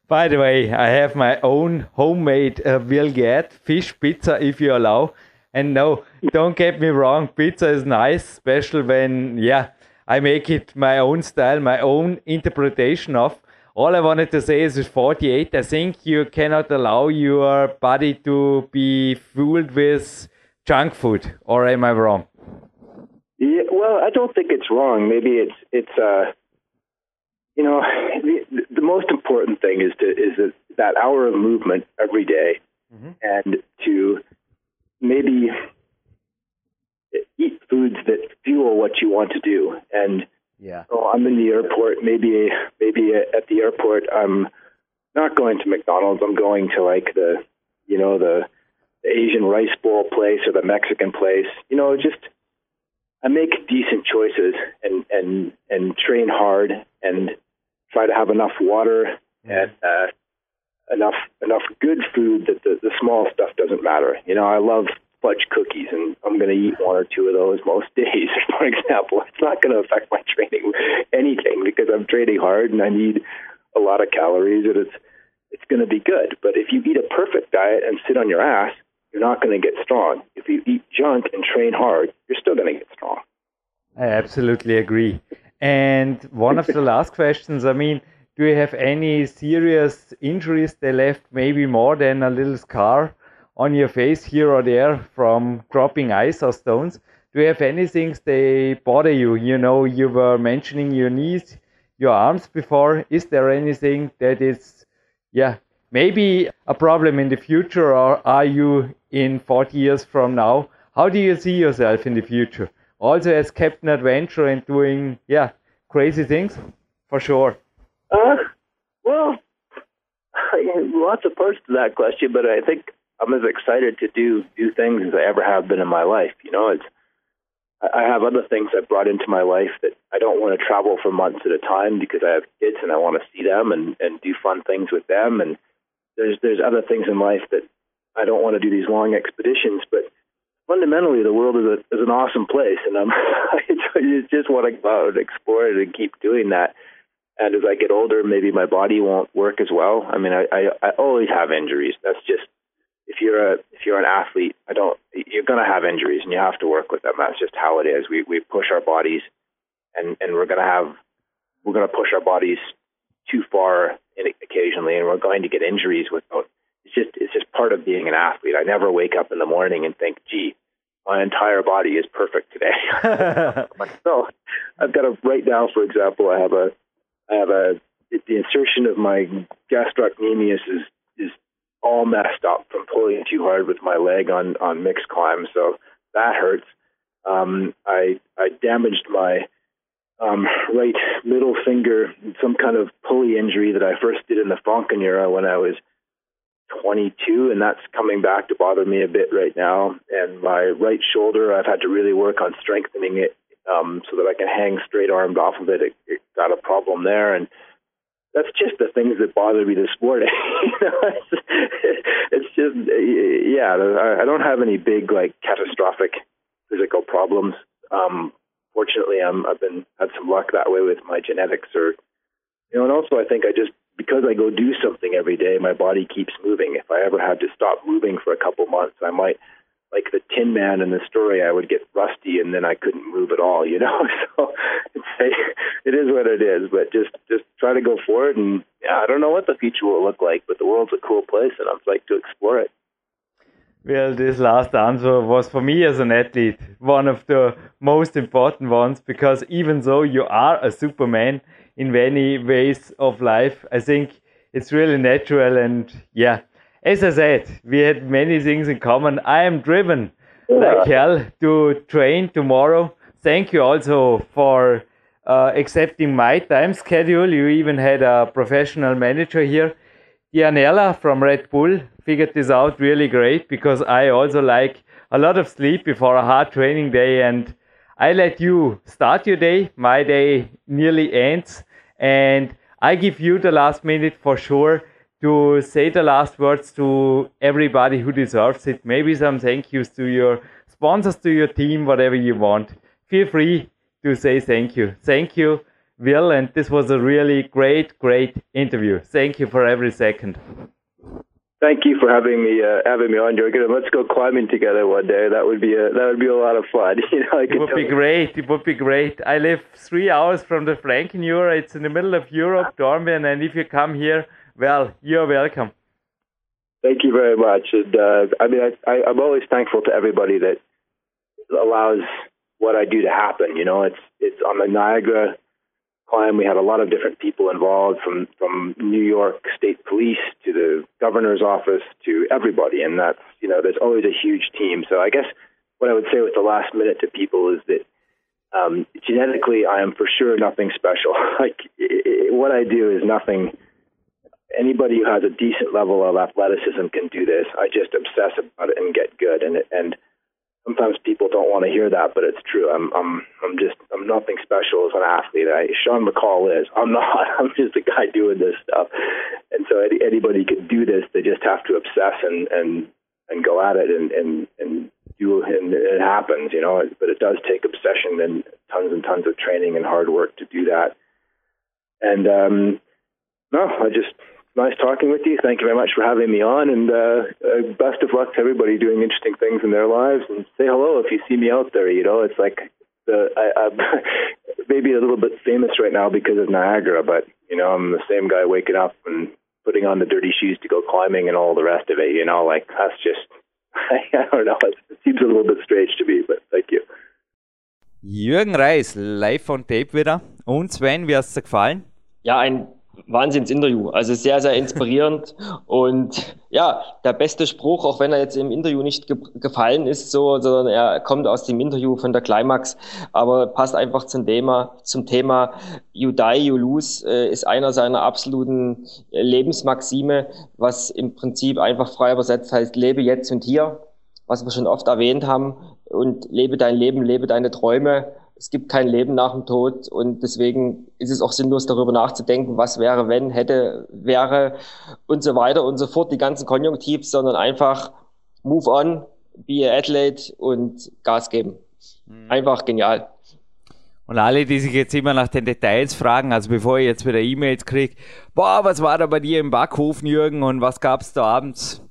By the way, I have my own homemade uh, will get fish pizza if you allow. And no, don't get me wrong, pizza is nice, especially when, yeah, I make it my own style, my own interpretation of. All I wanted to say is with 48, I think you cannot allow your body to be fooled with junk food, or am I wrong? Yeah, well, I don't think it's wrong. Maybe it's it's uh you know, *laughs* the, the most important thing is to is that, that hour of movement every day, mm-hmm. and to maybe eat foods that fuel what you want to do. And yeah, oh, I'm in the airport. Maybe maybe at the airport, I'm not going to McDonald's. I'm going to like the you know the, the Asian rice bowl place or the Mexican place. You know, just I make decent choices and and and train hard and try to have enough water and uh, enough enough good food that the, the small stuff doesn't matter. You know, I love fudge cookies, and I'm going to eat one or two of those most *laughs* days. For example, it's not going to affect my training anything because I'm training hard and I need a lot of calories, and it's it's going to be good. But if you eat a perfect diet and sit on your ass, you're not going to get strong. If you eat junk and train hard, you're still going to get strong. I absolutely agree. And one of the last questions, I mean, do you have any serious injuries that left maybe more than a little scar on your face here or there from dropping ice or stones? Do you have anything that bother you? You know, you were mentioning your knees, your arms before. Is there anything that is, yeah, maybe a problem in the future, or are you in 40 years from now? How do you see yourself in the future? Also as Captain Adventure and doing yeah crazy things for sure. Uh, well, lots of parts to that question, but I think I'm as excited to do do things as I ever have been in my life. You know, it's I have other things I've brought into my life that I don't want to travel for months at a time because I have kids and I want to see them and, and do fun things with them. And there's there's other things in life that I don't want to do these long expeditions, but fundamentally the world is a is an awesome place, and I'm *laughs* I just want to go out and explore it and keep doing that. And as I get older, maybe my body won't work as well. I mean, I I, I always have injuries. That's just if you're a if you're an athlete, I don't you're going to have injuries and you have to work with them. That's just how it is. We we push our bodies, and and we're going to have we're going to push our bodies too far in, occasionally, and we're going to get injuries without. It's just it's just part of being an athlete. I never wake up in the morning and think, gee, my entire body is perfect today. *laughs* *laughs* so I've got to right now, for example, I have a I have a the insertion of my gastrocnemius is is all messed up from pulling too hard with my leg on on mixed climb, so that hurts. Um, I I damaged my um, right middle finger, some kind of pulley injury that I first did in the Falcon era when I was 22, and that's coming back to bother me a bit right now. And my right shoulder, I've had to really work on strengthening it um, so that I can hang straight armed off of it. It, it got a problem there, and that's just the things that bother me this morning. you know, it's, it's just yeah. I don't have any big like catastrophic physical problems. Um, fortunately, I'm I've been had some luck that way with my genetics, or you know, and also I think I just because I go do something every day, my body keeps moving. If I ever had to stop moving for a couple months, I might like the Tin Man in the story, I would get rusty and then I couldn't move at all, you *laughs* know. So it is what it is, but just just try to go for it. And yeah, I don't know what the future will look like, but the world's a cool place, and I'd like to explore it. Well, this last answer was for me as an athlete one of the most important ones because even though you are a Superman in many ways of life, I think it's really natural and yeah as I said, we had many things in common. I am driven yeah. like hell to train tomorrow. Thank you also for uh, accepting my time schedule. You even had a professional manager here. Dianella from Red Bull figured this out really great because I also like a lot of sleep before a hard training day and I let you start your day. My day nearly ends and I give you the last minute for sure to say the last words to everybody who deserves it. Maybe some thank yous to your sponsors, to your team, whatever you want. Feel free to say thank you. Thank you, Will, and this was a really great, great interview. Thank you for every second. Thank you for having me uh, having me on, Jürgen. Let's go climbing together one day. That would be a that would be a lot of fun. *laughs* You know, it would be you. great. It would be great. I live three hours from the Frankenjura. It's in the middle of Europe, Dornbirn, and if you come here, well, you're welcome. Thank you very much. And, uh, I mean, I, I, I'm always thankful to everybody that allows what I do to happen. You know, it's it's on the Niagara climb. We had a lot of different people involved, from from New York State Police to the governor's office to everybody, and that's you know, there's always a huge team. So I guess what I would say with the last minute to people is that um, genetically, I am for sure nothing special. *laughs* like it, it, what I do is nothing anybody who has a decent level of athleticism can do this. I just obsess about it and get good. And it, and sometimes people don't want to hear that, but it's true. I'm I'm I'm just I'm nothing special as an athlete. I, Sean McCall is. I'm not. *laughs* I'm just a guy doing this stuff. And so any, anybody can do this. They just have to obsess and and and go at it and and and do and it happens, you know. But it does take obsession and tons and tons of training and hard work to do that. And um, no, I just nice talking with you. Thank you very much for having me on, and uh, uh, best of luck to everybody doing interesting things in their lives. And say hello if you see me out there. You know, it's like the I, I'm *laughs* maybe a little bit famous right now because of Niagara, but you know, I'm the same guy waking up and putting on the dirty shoes to go climbing and all the rest of it. You know, like that's just *laughs* I don't know. It seems a little bit strange to me, but thank you. Jürgen Reis, live on Tape wieder. Und Sven, wie hast es gefallen? Ja, ein Wahnsinnsinterview. Also sehr, sehr inspirierend. *laughs* und ja, der beste Spruch, auch wenn er jetzt im Interview nicht ge gefallen ist, so, sondern er kommt aus dem Interview von der Climax, aber passt einfach zum Thema, zum Thema You die, you lose, äh, ist einer seiner absoluten Lebensmaxime, was im Prinzip einfach frei übersetzt heißt, lebe jetzt und hier, was wir schon oft erwähnt haben. und lebe dein Leben, lebe deine Träume. Es gibt kein Leben nach dem Tod und deswegen ist es auch sinnlos darüber nachzudenken, was wäre, wenn, hätte, wäre und so weiter und so fort, die ganzen Konjunktivs, sondern einfach move on, be a athlete und Gas geben. Mhm. Einfach genial. Und alle, die sich jetzt immer nach den Details fragen, also bevor ich jetzt wieder E-Mails kriege, boah, was war da bei dir im Backofen, Jürgen, und was gab's da abends?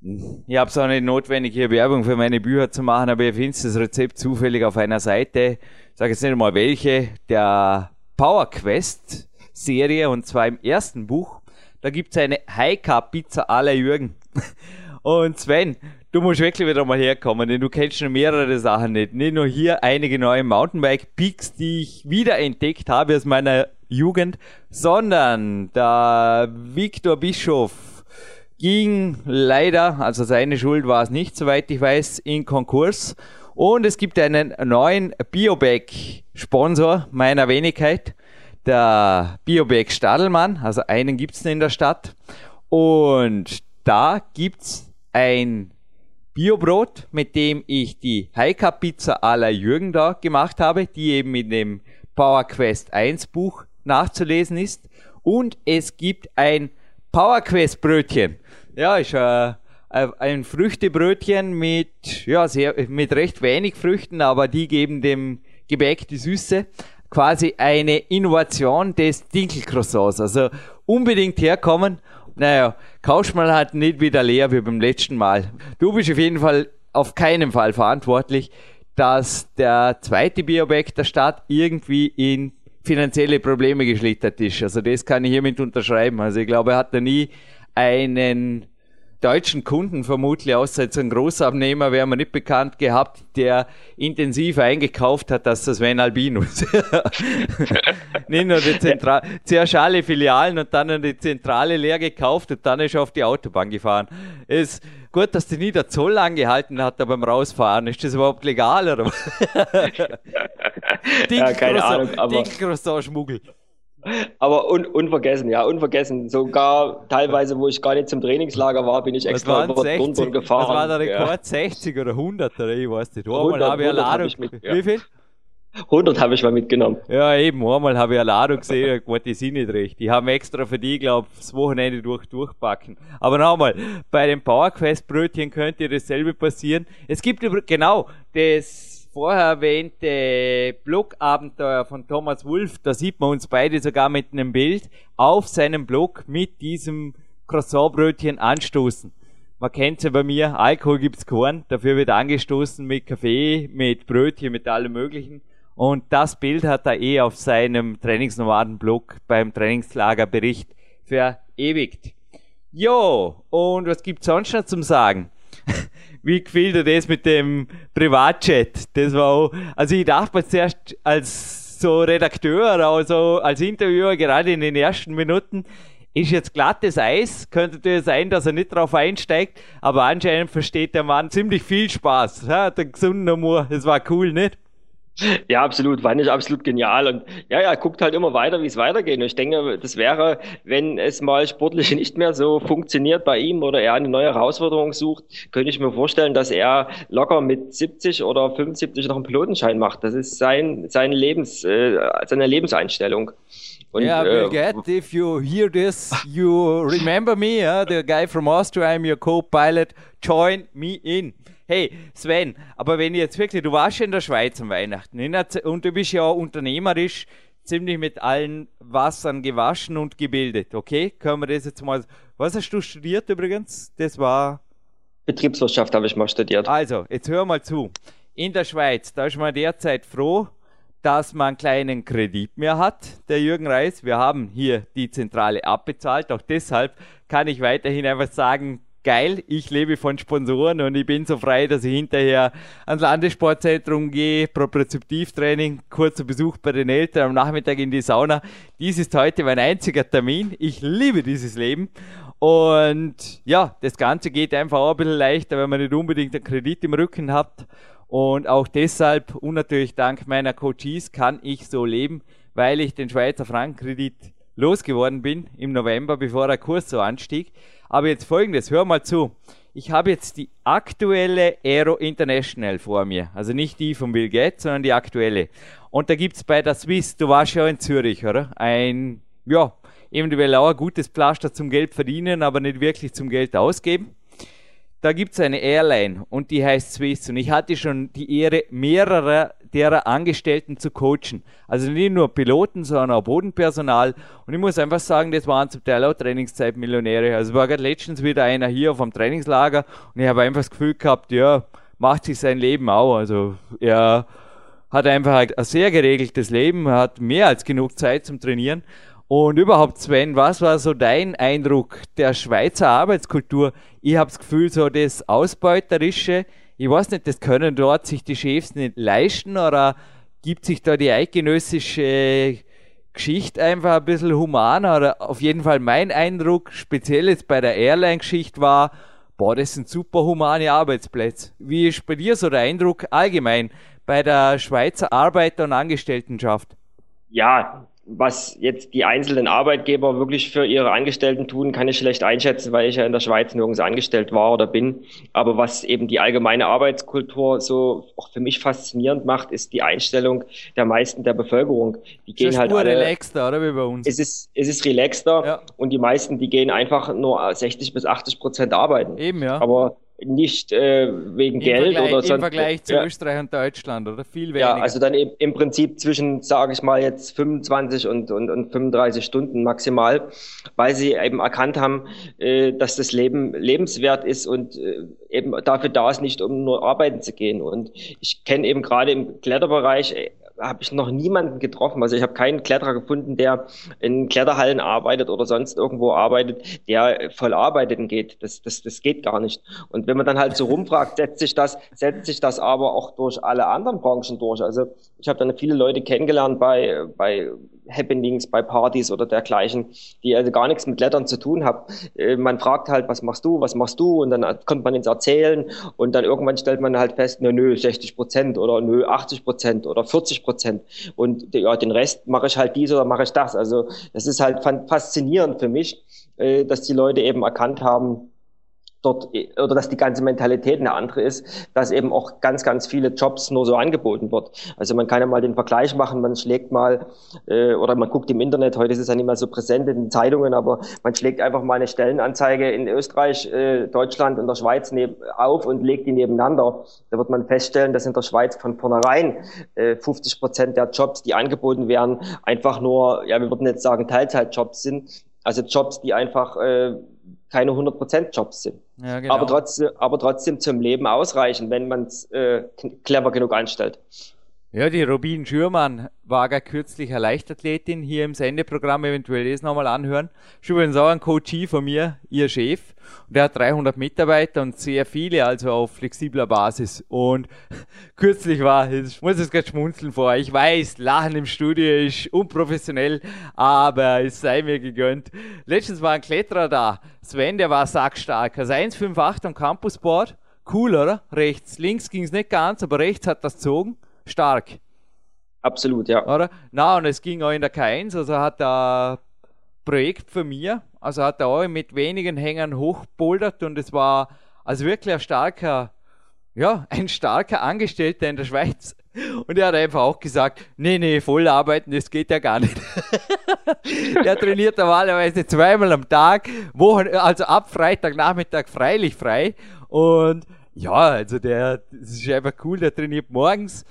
Ich habe es auch nicht notwendig, hier Werbung für meine Bücher zu machen, aber ihr findet das Rezept zufällig auf einer Seite. Sage jetzt nicht mal welche, der Power Quest Serie, und zwar im ersten Buch. Da gibt's eine Carb Pizza aller Jürgen. *laughs* Und Sven, du musst wirklich wieder mal herkommen, denn du kennst schon mehrere Sachen nicht. Nicht nur hier einige neue Mountainbike-Peaks, die ich wieder entdeckt habe aus meiner Jugend, sondern der Viktor Bischof ging leider, also seine Schuld war es nicht, soweit ich weiß, in Konkurs. Und es gibt einen neuen Biobag-Sponsor meiner Wenigkeit, der Biobag Stadelmann, also einen gibt's in der Stadt. Und da gibt's ein Biobrot, mit dem ich die Heika Pizza à la Jürgen da gemacht habe, die eben in dem Power Quest 1 Buch nachzulesen ist. Und es gibt ein Power Quest Brötchen. Ja, ist äh, ein Früchtebrötchen mit, ja, sehr, mit recht wenig Früchten, aber die geben dem Gebäck die Süße. Quasi eine Innovation des Dinkelcroissants. Also unbedingt herkommen naja, kaufst mal halt nicht wieder leer wie beim letzten Mal. Du bist auf jeden Fall auf keinen Fall verantwortlich, dass der zweite Biobag der Stadt irgendwie in finanzielle Probleme geschlittert ist. Also das kann ich hiermit unterschreiben. Also ich glaube, er hat da nie einen deutschen Kunden vermutlich, außer jetzt ein Großabnehmer, wäre mir nicht bekannt gehabt, der intensiv eingekauft hat, dass das Sven Albinus. *laughs* nicht nur die Zentral zuerst alle Filialen und dann die Zentrale leer gekauft und dann ist er auf die Autobahn gefahren. Ist gut, dass die nie der Zoll angehalten hat beim Rausfahren. Ist das überhaupt legal oder was? *laughs* ja, keine Ahnung, aber... Schmuggel. Aber un unvergessen, ja, unvergessen. Sogar teilweise, wo ich gar nicht zum Trainingslager war, bin ich extra über Turnbahn gefahren. Das war der Rekord ja. 60 oder 100 oder ich weiß nicht. Einmal habe ich eine Ladung. Hab mit, ja. Wie viel? 100 habe ich mal mitgenommen. Ja, eben. Einmal habe ich eine Ladung gesehen, gut, die sind nicht recht. Die haben extra für die, glaube ich, das Wochenende durch, durchpacken. Aber nochmal, bei den PowerQuest Brötchen könnte dasselbe passieren. Es gibt genau das vorher erwähnte Blog-Abenteuer von Thomas Wolf, da sieht man uns beide sogar mit einem Bild auf seinem Blog mit diesem Croissantbrötchen anstoßen. Man kennt ja bei mir, Alkohol gibt's keinen, dafür wird angestoßen mit Kaffee, mit Brötchen, mit allem möglichen. Und das Bild hat er eh auf seinem Trainingsnomaden-Blog beim Trainingslagerbericht verewigt. Jo, und was gibt's sonst noch zum Sagen? Wie gefiel dir das mit dem Privatchat? Das war auch, also ich dachte mir zuerst als so Redakteur, also als Interviewer, gerade in den ersten Minuten, ist jetzt glattes Eis, könnte natürlich sein, dass er nicht drauf einsteigt, aber anscheinend versteht der Mann ziemlich viel Spaß. Ja, der gesunde Humor, das war cool, nicht? *laughs* Ja, absolut, fand ich absolut genial. Und ja, ja, guckt halt immer weiter, wie es weitergeht. Und ich denke, das wäre, wenn es mal sportlich *laughs* nicht mehr so funktioniert bei ihm oder er eine neue Herausforderung sucht, könnte ich mir vorstellen, dass er locker mit 70 oder 75 noch einen Pilotenschein macht. Das ist sein, sein Lebens, äh, seine Lebenseinstellung. Und, yeah, Bill äh, Gatt, if you hear this, you remember me, uh, the guy from Austria, I'm your co-pilot, join me in. Hey, Sven, aber wenn jetzt wirklich, du warst ja in der Schweiz am Weihnachten und du bist ja unternehmerisch ziemlich mit allen Wassern gewaschen und gebildet, okay? Können wir das jetzt mal. Was hast du studiert übrigens? Das war. Betriebswirtschaft habe ich mal studiert. Also, jetzt hör mal zu. In der Schweiz, da ist man derzeit froh, dass man einen kleinen Kredit mehr hat, der Jürgen Reis. Wir haben hier die Zentrale abbezahlt. Auch deshalb kann ich weiterhin einfach sagen, geil, ich lebe von Sponsoren und ich bin so frei, dass ich hinterher ans Landessportzentrum gehe, Propriozeptivtraining, kurzer Besuch bei den Eltern, am Nachmittag in die Sauna. Dies ist heute mein einziger Termin. Ich liebe dieses Leben. Und ja, das Ganze geht einfach auch ein bisschen leichter, wenn man nicht unbedingt einen Kredit im Rücken hat. Und auch deshalb und natürlich dank meiner Coaches kann ich so leben, weil ich den Schweizer Frankenkredit losgeworden bin im November, bevor der Kurs so anstieg. Aber jetzt folgendes, hör mal zu. ich habe jetzt die aktuelle Aero International vor mir. Also nicht die von Bill Gates, sondern die aktuelle. Und da gibt's bei der Swiss, du warst ja in Zürich, oder? Ein, ja, eventuell auch ein gutes Pflaster zum Geld verdienen, aber nicht wirklich zum Geld ausgeben da gibt es eine Airline und die heißt Swiss und ich hatte schon die Ehre, mehrere derer Angestellten zu coachen. Also nicht nur Piloten, sondern auch Bodenpersonal. Und ich muss einfach sagen, das waren zum Teil auch Trainingszeitmillionäre. Also war gerade letztens wieder einer hier dem Trainingslager und ich habe einfach das Gefühl gehabt, ja, macht sich sein Leben auch. Also er hat einfach ein sehr geregeltes Leben, hat mehr als genug Zeit zum Trainieren. Und überhaupt, Sven, was war so dein Eindruck der Schweizer Arbeitskultur? Ich habe das Gefühl, so das Ausbeuterische, ich weiß nicht, das können dort sich die Chefs nicht leisten oder gibt sich da die eidgenössische Geschichte einfach ein bisschen humaner oder auf jeden Fall mein Eindruck, speziell jetzt bei der Airline-Geschichte war, boah, das sind super humane Arbeitsplätze. Wie ist bei dir so der Eindruck allgemein bei der Schweizer Arbeiter- und Angestelltenschaft? Ja, was jetzt die einzelnen Arbeitgeber wirklich für ihre Angestellten tun, kann ich schlecht einschätzen, weil ich ja in der Schweiz nirgends angestellt war oder bin. Aber was eben die allgemeine Arbeitskultur so auch für mich faszinierend macht, ist die Einstellung der meisten der Bevölkerung. Die gehen halt alle, relaxter, oder wie bei uns? Es ist, es ist relaxter ja. und die meisten, die gehen einfach nur 60 bis 80 Prozent arbeiten. Eben, ja. Aber nicht äh, wegen Im Geld Vergleich, oder sonst. Im Vergleich zu ja. Österreich und Deutschland oder viel weniger. Ja, also dann im, im Prinzip zwischen, sage ich mal, jetzt 25 und, und, und 35 Stunden maximal, weil sie eben erkannt haben, äh, dass das Leben lebenswert ist und äh, eben dafür da ist, nicht um nur arbeiten zu gehen. Und ich kenne eben gerade im Kletterbereich äh, habe ich noch niemanden getroffen. Also ich habe keinen Kletterer gefunden, der in Kletterhallen arbeitet oder sonst irgendwo arbeitet, der voll arbeiten geht. Das, das, das geht gar nicht. Und wenn man dann halt so rumfragt, setzt sich das, setzt sich das aber auch durch alle anderen Branchen durch. Also ich habe dann viele Leute kennengelernt bei, bei Happenings, bei Partys oder dergleichen, die also gar nichts mit Klettern zu tun haben. Äh, man fragt halt, was machst du, was machst du? Und dann kommt man ins Erzählen und dann irgendwann stellt man halt fest, nö, nö, 60 Prozent oder nö, 80 Prozent oder 40 Prozent. Und ja, den Rest mache ich halt dies oder mache ich das. Also das ist halt faszinierend für mich, äh, dass die Leute eben erkannt haben, dort oder dass die ganze Mentalität eine andere ist, dass eben auch ganz, ganz viele Jobs nur so angeboten wird. Also man kann ja mal den Vergleich machen, man schlägt mal äh, oder man guckt im Internet, heute ist es ja nicht mehr so präsent in den Zeitungen, aber man schlägt einfach mal eine Stellenanzeige in Österreich, äh, Deutschland und der Schweiz auf und legt die nebeneinander. Da wird man feststellen, dass in der Schweiz von vornherein äh, 50 Prozent der Jobs, die angeboten werden, einfach nur, ja, wir würden jetzt sagen, Teilzeitjobs sind. Also Jobs, die einfach äh, keine 100% Jobs sind. Ja, genau. aber, trotzdem, aber trotzdem zum Leben ausreichen, wenn man es äh, clever genug anstellt. Ja, die Robin Schürmann war gar kürzlich eine Leichtathletin hier im Sendeprogramm, eventuell das nochmal anhören. Ist übrigens auch ein Coachie von mir, ihr Chef. Und der hat 300 Mitarbeiter und sehr viele, also auf flexibler Basis. Und *laughs* kürzlich war, ich muss es gerade schmunzeln vor, ich weiß, Lachen im Studio ist unprofessionell, aber es sei mir gegönnt. Letztens war ein Kletterer da, Sven, der war sackstark, also 1,58 am Campusboard. Cool, oder? Rechts, links ging es nicht ganz, aber rechts hat das gezogen stark. Absolut, ja. Oder? Na, und es ging auch in der K1, also hat er Projekt für mir, also hat er auch mit wenigen Hängern hochbouldert und es war also wirklich ein starker, ja, ein starker Angestellter in der Schweiz. Und er hat einfach auch gesagt, nee, nee, voll arbeiten, das geht ja gar nicht. *laughs* er trainiert normalerweise zweimal am Tag, Wochen, also ab Freitagnachmittag freilich frei. Und ja, also der, das ist einfach cool, der trainiert morgens,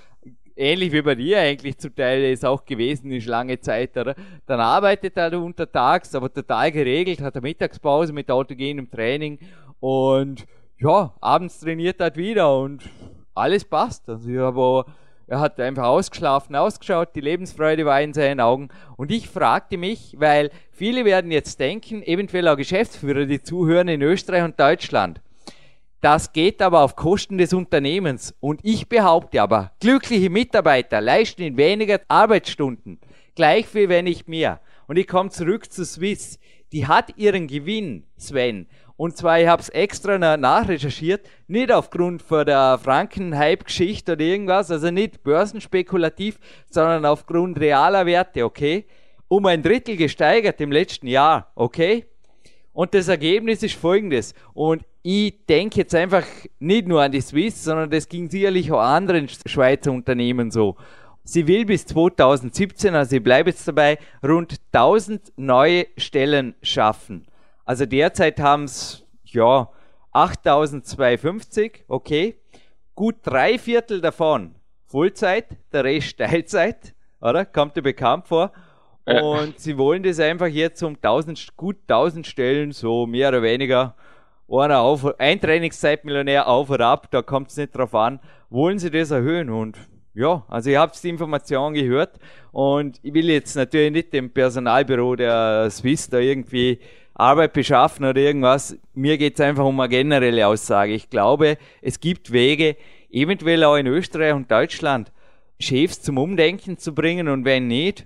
ähnlich wie bei dir eigentlich zum Teil ist auch gewesen, ist lange Zeit, oder? Dann arbeitet er untertags, aber total geregelt, hat eine Mittagspause mit autogenem Training und ja, abends trainiert er wieder und alles passt. Also habe er hat einfach ausgeschlafen, ausgeschaut, die Lebensfreude war in seinen Augen. Und ich fragte mich, weil viele werden jetzt denken, eventuell auch Geschäftsführer, die zuhören in Österreich und Deutschland. Das geht aber auf Kosten des Unternehmens. Und ich behaupte aber, glückliche Mitarbeiter leisten in weniger Arbeitsstunden gleich viel, wenn nicht mehr. Und ich komme zurück zu Swiss. Die hat ihren Gewinn, Sven. Und zwar, ich habe es extra nachrecherchiert, nicht aufgrund von der Franken-Hype-Geschichte oder irgendwas, also nicht börsenspekulativ, sondern aufgrund realer Werte, okay? Um ein Drittel gesteigert im letzten Jahr, okay? Und das Ergebnis ist folgendes. Und ich denke jetzt einfach nicht nur an die Swiss, sondern das ging sicherlich auch anderen Schweizer Unternehmen so. Sie will bis 2017, also ich bleibe jetzt dabei, rund 1000 neue Stellen schaffen. Also derzeit haben es, ja, 8250, okay. Gut drei Viertel davon Vollzeit, der Rest *laughs* Teilzeit, oder? Kommt dir bekannt vor. Und sie wollen das einfach jetzt um 1000, gut 1000 Stellen, so mehr oder weniger, einer auf, ein Trainingszeitmillionär auf oder ab, da kommt es nicht drauf an, wollen sie das erhöhen? Und ja, also ihr habt die Information gehört. Und ich will jetzt natürlich nicht dem Personalbüro der Swiss da irgendwie Arbeit beschaffen oder irgendwas. Mir geht es einfach um eine generelle Aussage. Ich glaube, es gibt Wege, eventuell auch in Österreich und Deutschland, Chefs zum Umdenken zu bringen. Und wenn nicht,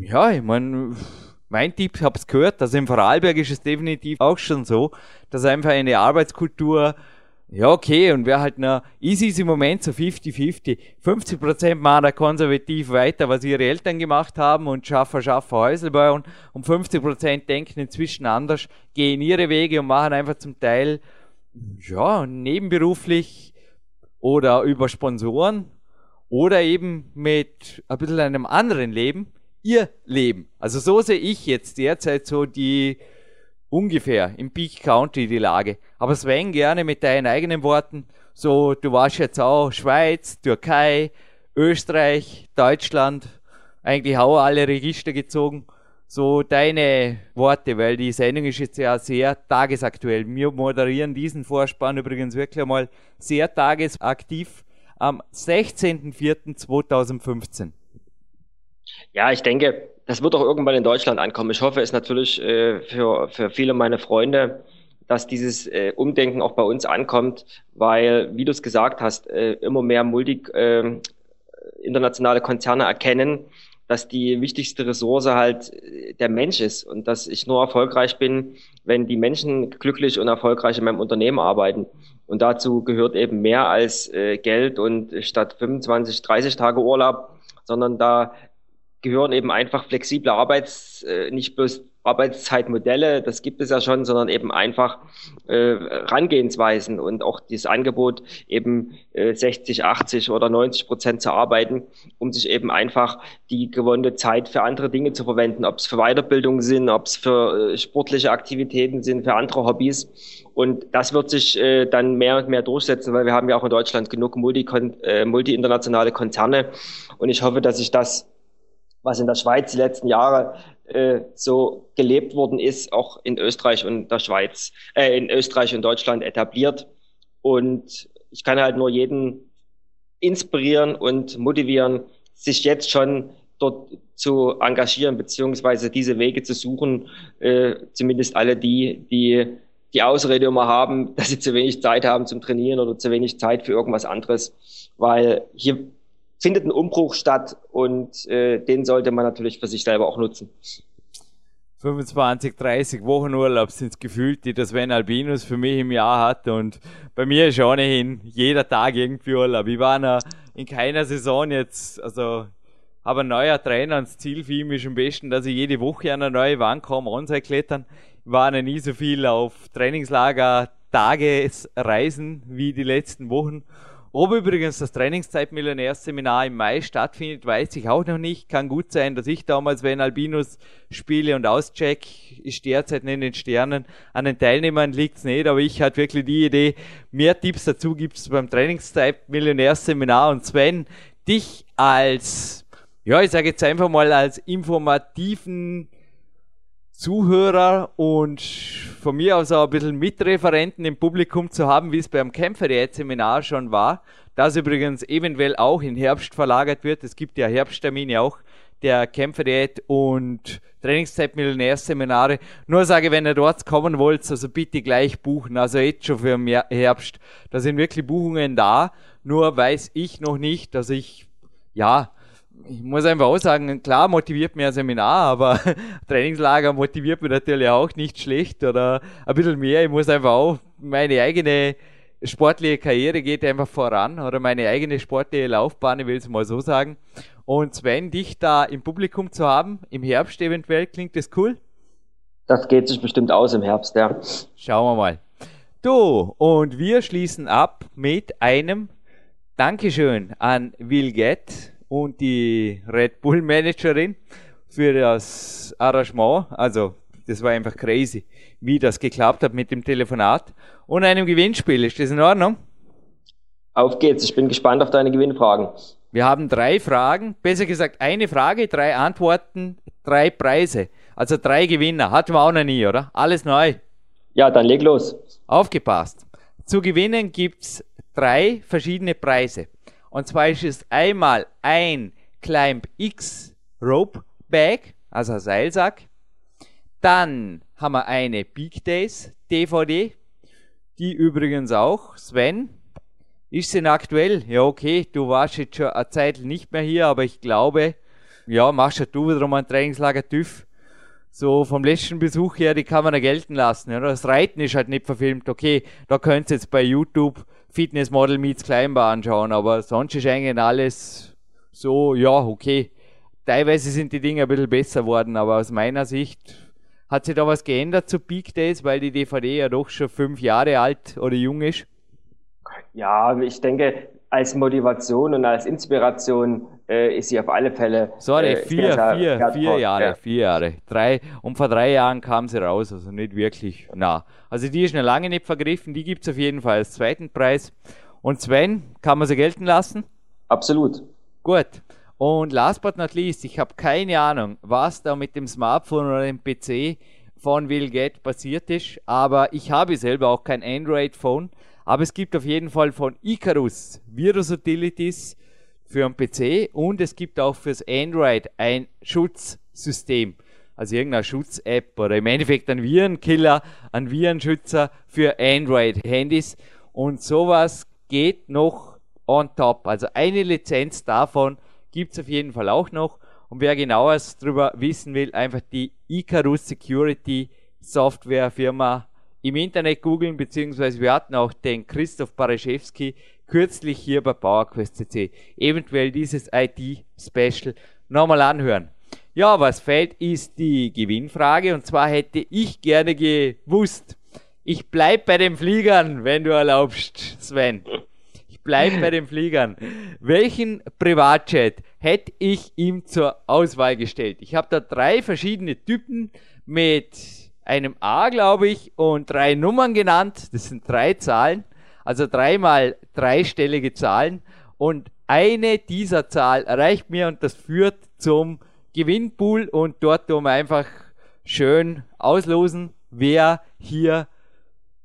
ja, ich meine, mein Tipp, es gehört, dass im Vorarlberg ist es definitiv auch schon so, dass einfach eine Arbeitskultur, ja okay, und wer halt noch, easy ist im Moment so 50-50. 50% machen da konservativ weiter, was ihre Eltern gemacht haben und schaffen, schaffen Häusl bauen und 50% denken inzwischen anders, gehen ihre Wege und machen einfach zum Teil, ja, nebenberuflich oder über Sponsoren oder eben mit ein bisschen einem anderen Leben ihr Leben. Also so sehe ich jetzt derzeit so die ungefähr im Peak County die Lage. Aber Sven, gerne mit deinen eigenen Worten. So, du warst jetzt auch Schweiz, Türkei, Österreich, Deutschland, eigentlich auch alle Register gezogen. So deine Worte, weil die Sendung ist jetzt ja sehr tagesaktuell. Wir moderieren diesen Vorspann übrigens wirklich einmal sehr tagesaktiv am 16.04.2015. Ja, ich denke, das wird auch irgendwann in Deutschland ankommen. Ich hoffe es natürlich äh, für, für viele meiner Freunde, dass dieses äh, Umdenken auch bei uns ankommt, weil, wie du es gesagt hast, äh, immer mehr multi äh, internationale Konzerne erkennen, dass die wichtigste Ressource halt äh, der Mensch ist und dass ich nur erfolgreich bin, wenn die Menschen glücklich und erfolgreich in meinem Unternehmen arbeiten. Und dazu gehört eben mehr als äh, Geld und statt 25, 30 Tage Urlaub, sondern da gehören eben einfach flexible Arbeits, äh, nicht bloß Arbeitszeitmodelle, das gibt es ja schon, sondern eben einfach äh, Rangehensweisen und auch dieses Angebot eben äh, 60, 80 oder 90 Prozent zu arbeiten, um sich eben einfach die gewonnene Zeit für andere Dinge zu verwenden, ob es für Weiterbildung sind, ob es für äh, sportliche Aktivitäten sind, für andere Hobbys. Und das wird sich äh, dann mehr und mehr durchsetzen, weil wir haben ja auch in Deutschland genug multi, äh, multi-internationale Konzerne. Und ich hoffe, dass sich das was in der Schweiz die letzten Jahre äh, so gelebt worden ist, auch in Österreich und der Schweiz, äh, in Österreich und Deutschland etabliert. Und ich kann halt nur jeden inspirieren und motivieren, sich jetzt schon dort zu engagieren, beziehungsweise diese Wege zu suchen, äh, zumindest alle die, die die Ausrede immer haben, *laughs* dass sie zu wenig Zeit haben zum Trainieren oder zu wenig Zeit für irgendwas anderes, weil hier findet ein Umbruch statt und äh, den sollte man natürlich für sich selber auch nutzen. 25, 30 Wochen Urlaub sind es gefühlt, die das Sven Albinus für mich im Jahr hat. Und bei mir ist ohnehin jeder Tag irgendwie Urlaub. Ich war in keiner Saison jetzt, also habe ein neuer Trainer und das Ziel für ihn ist am besten, dass ich jede Woche an eine neue Wand komme, onside klettern. Ich war noch nie so viel auf Trainingslager, Tagesreisen wie die letzten Wochen. Ob übrigens das Trainingszeit-Millionärs-Seminar im Mai stattfindet, weiß ich auch noch nicht. Kann gut sein, dass ich damals, wenn Albinus spiele und auscheck, ist derzeit in den Sternen. An den Teilnehmern liegt's nicht, aber ich hatte wirklich die Idee, mehr Tipps dazu gibt's beim Trainingszeit-Millionärs-Seminar. Und Sven, dich als, ja, ich sage jetzt einfach mal als informativen Zuhörer und von mir aus auch ein bisschen Mitreferenten im Publikum zu haben, wie es beim Kämpferdiät-Seminar schon war, das übrigens eventuell auch in Herbst verlagert wird. Es gibt ja Herbsttermine auch der Kämpferdiät und Trainingszeit-Millionärseminare. Nur sage, wenn ihr dort kommen wollt, also bitte gleich buchen, also jetzt schon für Herbst. Da sind wirklich Buchungen da, nur weiß ich noch nicht, dass ich, ja, ich muss einfach auch sagen, klar motiviert mir ein Seminar, aber *laughs* Trainingslager motiviert mich natürlich auch nicht schlecht oder ein bisschen mehr. Ich muss einfach auch meine eigene sportliche Karriere geht einfach voran oder meine eigene sportliche Laufbahn, ich will es mal so sagen. Und Sven, dich da im Publikum zu haben, im Herbst eventuell, klingt das cool? Das geht sich bestimmt aus im Herbst, ja. Schauen wir mal. Du, und wir schließen ab mit einem Dankeschön an Will Gett und die Red Bull Managerin für das Arrangement. Also, das war einfach crazy, wie das geklappt hat mit dem Telefonat und einem Gewinnspiel. Ist das in Ordnung? Auf geht's. Ich bin gespannt auf deine Gewinnfragen. Wir haben drei Fragen, besser gesagt eine Frage, drei Antworten, drei Preise. Also drei Gewinner. Hatten wir auch noch nie, oder? Alles neu. Ja, dann leg los. Aufgepasst. Zu gewinnen gibt's drei verschiedene Preise. Und zwar ist es einmal ein Climb X Rope Bag, also ein Seilsack. Dann haben wir eine Big Days DVD, die übrigens auch, Sven, ist sie aktuell? Ja, okay, du warst jetzt schon eine Zeit nicht mehr hier, aber ich glaube, ja, machst ja du wieder mal ein Trainingslager TÜV. So vom letzten Besuch her, die kann man ja gelten lassen. Ja. Das Reiten ist halt nicht verfilmt. Okay, da könnt ihr jetzt bei YouTube Fitness Model Meets Climber anschauen, aber sonst ist eigentlich alles so, ja, okay. Teilweise sind die Dinge ein bisschen besser geworden, aber aus meiner Sicht hat sich da was geändert zu Peak Days, weil die DVD ja doch schon fünf Jahre alt oder jung ist. Ja, ich denke, als Motivation und als Inspiration äh, ist sie auf alle Fälle. Sorry, äh, vier, vier, wertvoll. vier Jahre, ja. vier Jahre. Drei, und vor drei Jahren kam sie raus, also nicht wirklich nah. Also die ist noch lange nicht vergriffen, die gibt es auf jeden Fall als zweiten Preis. Und Sven, kann man sie gelten lassen? Absolut. Gut. Und last but not least, ich habe keine Ahnung, was da mit dem Smartphone oder dem PC von Will Get passiert ist, aber ich habe selber auch kein Android-Phone. Aber es gibt auf jeden Fall von Icarus Virus Utilities für einen PC und es gibt auch fürs Android ein Schutzsystem. Also irgendeine Schutz-App oder im Endeffekt ein Virenkiller, ein Virenschützer für Android-Handys. Und sowas geht noch on top. Also eine Lizenz davon gibt es auf jeden Fall auch noch. Und wer genaueres darüber wissen will, einfach die Icarus Security Software Firma im Internet googeln, beziehungsweise wir hatten auch den Christoph Baraschewski kürzlich hier bei PowerQuest CC. Eventuell dieses IT-Special nochmal anhören. Ja, was fehlt, ist die Gewinnfrage. Und zwar hätte ich gerne gewusst, ich bleib bei den Fliegern, wenn du erlaubst, Sven. Ich bleib bei den Fliegern. Welchen Privatjet hätte ich ihm zur Auswahl gestellt? Ich habe da drei verschiedene Typen mit einem A, glaube ich, und drei Nummern genannt. Das sind drei Zahlen, also dreimal dreistellige Zahlen. Und eine dieser Zahl erreicht mir und das führt zum Gewinnpool und dort tun wir einfach schön auslosen, wer hier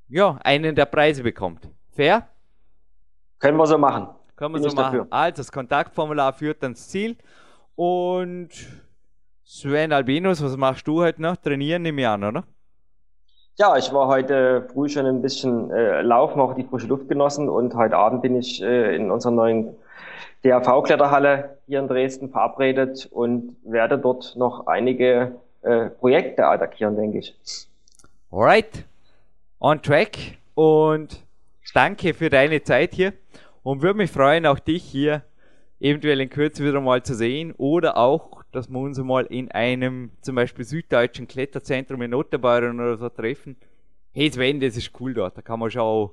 ja, einen der Preise bekommt. Fair? Können wir so machen. Können wir Bin so machen. Dafür. Also das Kontaktformular führt ans Ziel und Sven Albinus, was machst du heute noch? Trainieren nehme ich an, oder? Ja, ich war heute früh schon ein bisschen äh, laufen, auch die frische Luft genossen und heute Abend bin ich äh, in unserer neuen DAV-Kletterhalle hier in Dresden verabredet und werde dort noch einige äh, Projekte attackieren, denke ich. Alright, on track und danke für deine Zeit hier und würde mich freuen, auch dich hier eventuell in Kürze wieder mal zu sehen oder auch, dass wir uns mal in einem zum Beispiel süddeutschen Kletterzentrum in Otterbeuren oder so treffen. Hey Sven, das ist cool dort, da kann man schon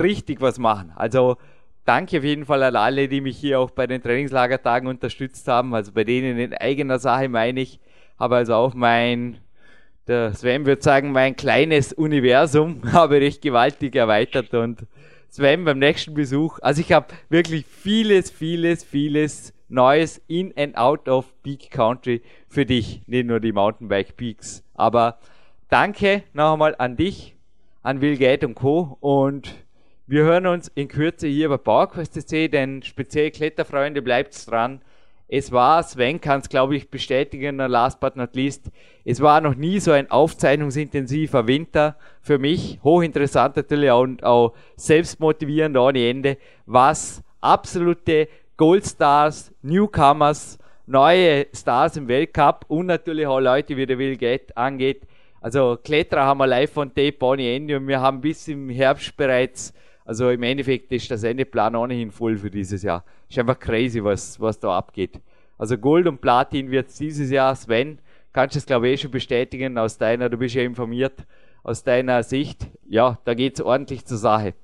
richtig was machen. Also danke auf jeden Fall an alle, die mich hier auch bei den Trainingslagertagen unterstützt haben. Also bei denen in eigener Sache meine ich, habe also auch mein, der Sven würde sagen, mein kleines Universum *laughs* habe recht gewaltig erweitert und Sven beim nächsten Besuch. Also ich habe wirklich vieles, vieles, vieles Neues in and out of Peak Country für dich, nicht nur die Mountainbike Peaks. Aber danke noch einmal an dich, an Will Gate und Co. Und wir hören uns in Kürze hier bei PowerQuest denn speziell Kletterfreunde bleibt's dran. Es war, Sven kann es glaube ich bestätigen, last but not least, es war noch nie so ein aufzeichnungsintensiver Winter für mich. Hochinteressant natürlich und auch selbstmotivierend ohne Ende, was absolute Goldstars, Newcomers, neue Stars im Weltcup und natürlich auch Leute wie der Will Get angeht. Also Kletterer haben wir live von Tape ohne Ende und wir haben bis im Herbst bereits also im Endeffekt ist der Sendeplan ohnehin voll für dieses Jahr. Ist einfach crazy, was, was da abgeht. Also Gold und Platin wird dieses Jahr, Sven, kannst du es, glaube ich, eh schon bestätigen aus deiner, du bist ja informiert, aus deiner Sicht. Ja, da geht es ordentlich zur Sache.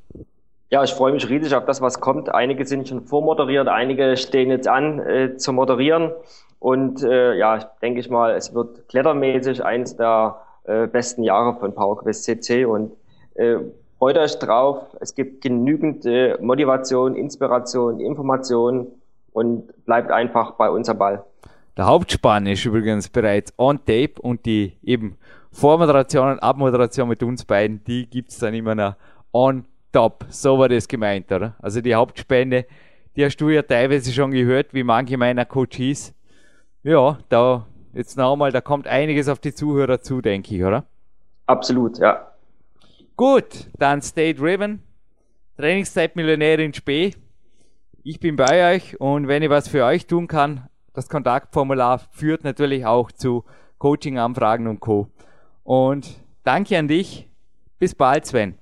Ja, ich freue mich riesig auf das, was kommt. Einige sind schon vormoderiert, einige stehen jetzt an äh, zu moderieren. Und äh, ja, denke ich mal, es wird klettermäßig eines der äh, besten Jahre von PowerQuest CC und äh, freut euch drauf. Es gibt genügend äh, Motivation, Inspiration, Information und bleibt einfach bei uns am Ball. Der Hauptspann ist übrigens bereits on tape und die eben Vormoderation und Abmoderation mit uns beiden, die gibt's dann immer noch on top. So war das gemeint, oder? Also die Hauptspende, die hast du ja teilweise schon gehört, wie manche meiner Coaches ja, da jetzt nochmal, da kommt einiges auf die Zuhörer zu, denke ich, oder? Absolut, ja. Gut, dann stay driven. Trainingszeit Millionär in Spee. Ich bin bei euch und wenn ich was für euch tun kann, das Kontaktformular führt natürlich auch zu Coaching-Anfragen und Co. Und danke an dich. Bis bald, Sven.